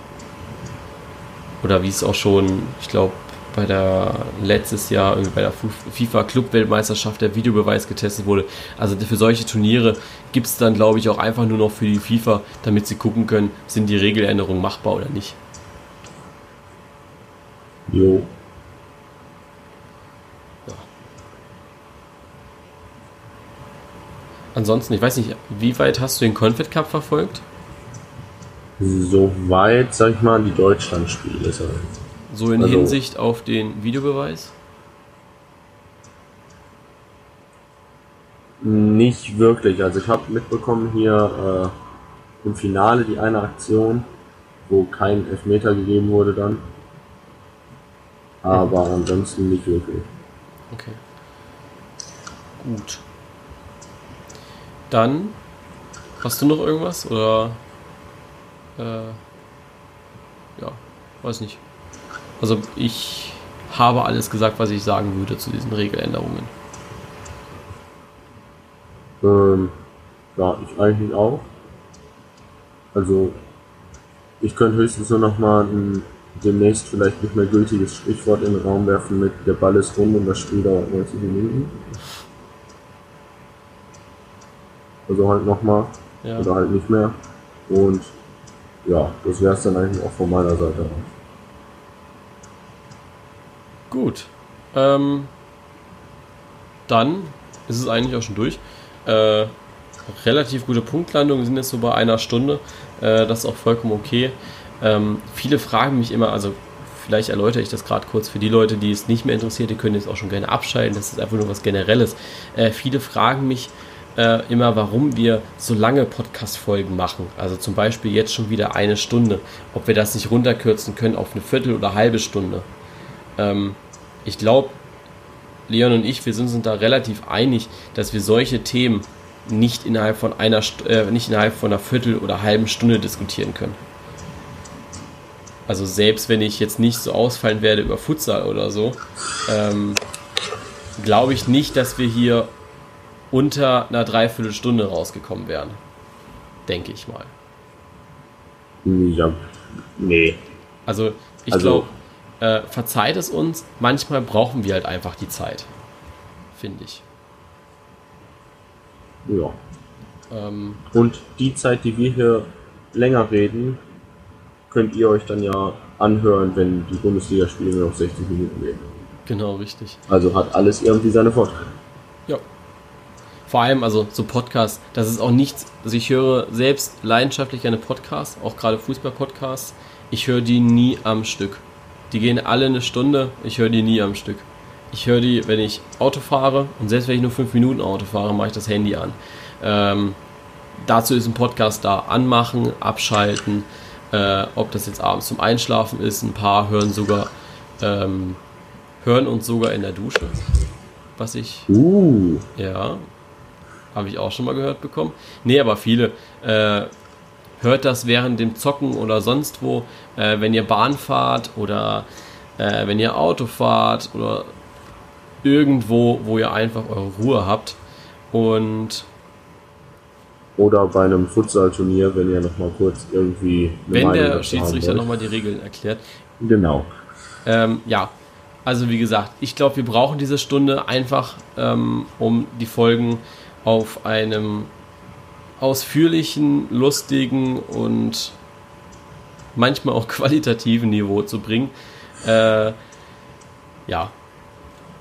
Oder wie es auch schon, ich glaube, bei der letztes Jahr irgendwie bei der FIFA Club Weltmeisterschaft der Videobeweis getestet wurde. Also für solche Turniere gibt es dann, glaube ich, auch einfach nur noch für die FIFA, damit sie gucken können, sind die Regeländerungen machbar oder nicht. Jo. Ja. Ansonsten, ich weiß nicht, wie weit hast du den Confed Cup verfolgt? Soweit, sag ich mal, die Deutschlandspiele. So in also, Hinsicht auf den Videobeweis? Nicht wirklich. Also ich habe mitbekommen hier äh, im Finale die eine Aktion, wo kein Elfmeter gegeben wurde dann. Aber mhm. ansonsten nicht wirklich. Okay. Gut. Dann hast du noch irgendwas oder äh, ja, weiß nicht. Also ich habe alles gesagt, was ich sagen würde zu diesen Regeländerungen. Ähm, ja, ich eigentlich auch. Also ich könnte höchstens nur noch mal ein demnächst vielleicht nicht mehr gültiges Sprichwort in den Raum werfen mit der Ball ist rund und das Spiel dauert 90 Minuten. Also halt nochmal. Ja. Oder halt nicht mehr. Und ja, das wäre es dann eigentlich auch von meiner Seite aus. Gut. Ähm, dann ist es eigentlich auch schon durch. Äh, relativ gute Punktlandung, wir sind jetzt so bei einer Stunde. Äh, das ist auch vollkommen okay. Ähm, viele fragen mich immer, also vielleicht erläutere ich das gerade kurz für die Leute, die es nicht mehr interessiert, die können jetzt auch schon gerne abschalten, das ist einfach nur was Generelles. Äh, viele fragen mich äh, immer, warum wir so lange Podcast-Folgen machen. Also zum Beispiel jetzt schon wieder eine Stunde. Ob wir das nicht runterkürzen können auf eine Viertel oder halbe Stunde. Ähm, ich glaube, Leon und ich, wir sind uns da relativ einig, dass wir solche Themen nicht innerhalb von einer äh, nicht innerhalb von einer Viertel oder halben Stunde diskutieren können. Also selbst wenn ich jetzt nicht so ausfallen werde über Futsal oder so, ähm, glaube ich nicht, dass wir hier unter einer Dreiviertelstunde rausgekommen wären. Denke ich mal. Ja, nee. Also ich also, glaube, äh, verzeiht es uns, manchmal brauchen wir halt einfach die Zeit. Finde ich. Ja. Ähm, Und die Zeit, die wir hier länger reden, könnt ihr euch dann ja anhören, wenn die Bundesligaspiele nur noch 60 Minuten gehen. Genau, richtig. Also hat alles irgendwie seine Vorteile. Vor allem, also so Podcasts, das ist auch nichts, also ich höre selbst leidenschaftlich gerne Podcasts, auch gerade Fußball-Podcasts. Ich höre die nie am Stück. Die gehen alle eine Stunde, ich höre die nie am Stück. Ich höre die, wenn ich Auto fahre und selbst wenn ich nur fünf Minuten Auto fahre, mache ich das Handy an. Ähm, dazu ist ein Podcast da. Anmachen, abschalten, äh, ob das jetzt abends zum Einschlafen ist. Ein paar hören sogar, ähm, hören uns sogar in der Dusche. Was ich. Uh. Ja. Habe ich auch schon mal gehört bekommen. Nee, aber viele. Äh, hört das während dem Zocken oder sonst wo, äh, wenn ihr Bahn fahrt oder äh, wenn ihr Auto fahrt oder irgendwo, wo ihr einfach eure Ruhe habt. Und oder bei einem Futsal-Turnier, wenn ihr nochmal kurz irgendwie. Wenn der Schiedsrichter nochmal die Regeln erklärt. Genau. Ähm, ja, also wie gesagt, ich glaube, wir brauchen diese Stunde einfach, ähm, um die Folgen auf einem ausführlichen, lustigen und manchmal auch qualitativen Niveau zu bringen. Äh, ja,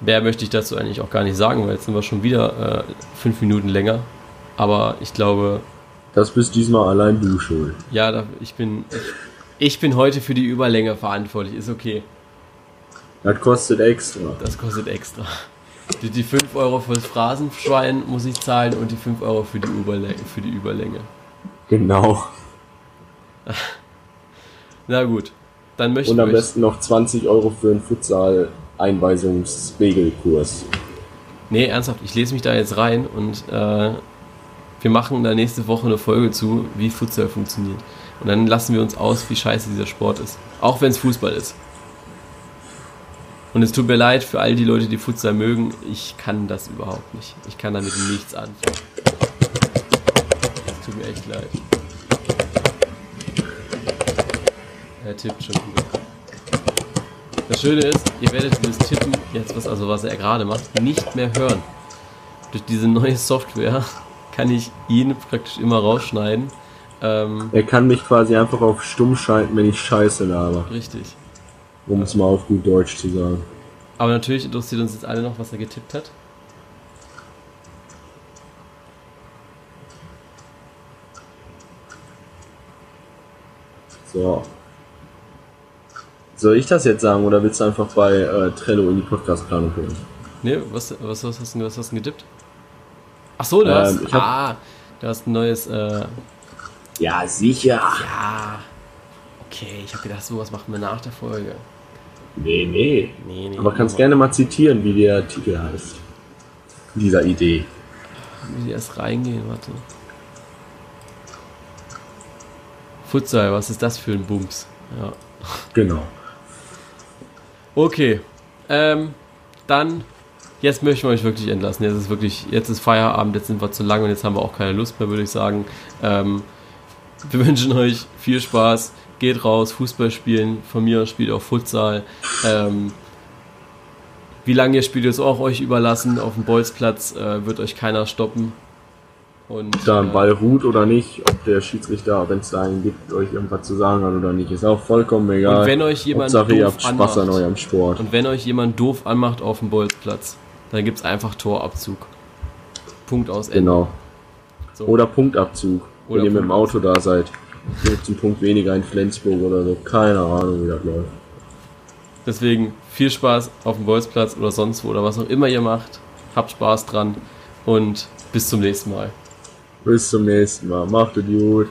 mehr möchte ich dazu eigentlich auch gar nicht sagen, weil jetzt sind wir schon wieder äh, fünf Minuten länger. Aber ich glaube. Das bist diesmal allein du schuld. Ja, da, ich bin. Ich, ich bin heute für die Überlänge verantwortlich. Ist okay. Das kostet extra. Das kostet extra. Die, die 5 Euro fürs Phrasenschwein muss ich zahlen und die 5 Euro für die, Überlänge, für die Überlänge. Genau. Na gut, dann möchte ich. Und am besten noch 20 Euro für einen Futsal-Einweisungsregelkurs. Nee, ernsthaft, ich lese mich da jetzt rein und äh, wir machen da nächste Woche eine Folge zu, wie Futsal funktioniert. Und dann lassen wir uns aus, wie scheiße dieser Sport ist. Auch wenn es Fußball ist. Und es tut mir leid für all die Leute, die Futsal mögen. Ich kann das überhaupt nicht. Ich kann damit nichts anfangen. Es tut mir echt leid. Er tippt schon wieder. Das Schöne ist, ihr werdet dieses Tippen, jetzt was also was er gerade macht, nicht mehr hören. Durch diese neue Software kann ich ihn praktisch immer rausschneiden. Ähm, Er kann mich quasi einfach auf stumm schalten, wenn ich Scheiße laber. richtig. Um es mal auf gut Deutsch zu sagen. Aber natürlich interessiert uns jetzt alle noch, was er getippt hat. So. Soll ich das jetzt sagen oder willst du einfach bei äh, Trello in die Podcastplanung holen? Ne, was, was, was, hast du, was hast du denn getippt? Ach so, du hast, Ähm, hab- ah, du hast ein neues, äh, Ja, sicher. ja. Okay, ich habe gedacht, sowas machen wir nach der Folge. Nee, nee. Nee, nee. Aber kannst gerne mal zitieren, wie der Titel heißt. Dieser Idee. Wie die erst reingehen, warte. Futsal, was ist das für ein Bums? Ja. Genau. Okay. Ähm, dann, jetzt möchten wir euch wirklich entlassen. Jetzt ist wirklich, jetzt ist Feierabend, jetzt sind wir zu lang und jetzt haben wir auch keine Lust mehr, würde ich sagen. Ähm, wir wünschen euch viel Spaß. Geht raus, Fußball spielen. Von mir aus spielt auch Futsal. Ähm, wie lange ihr spielt, ist auch euch überlassen. Auf dem Bolzplatz äh, wird euch keiner stoppen. Und, Ob da ein äh, Ball ruht oder nicht, ob der Schiedsrichter, wenn es da einen gibt, euch irgendwas zu sagen hat oder nicht, ist auch vollkommen egal. Und wenn euch jemand Hauptsache, ihr doof habt Spaß an anmacht. eurem Sport. Und wenn euch jemand doof anmacht auf dem Bolzplatz, dann gibt es einfach Torabzug. Punkt aus Ende. Genau. So. Oder Punktabzug, Oder wenn ihr mit dem. Auto da seid. Einen Punkt weniger in Flensburg oder so. Keine Ahnung, wie das läuft. Deswegen viel Spaß auf dem Bolzplatz oder sonst wo oder was auch immer ihr macht. Habt Spaß dran und bis zum nächsten Mal. Bis zum nächsten Mal. Macht es gut.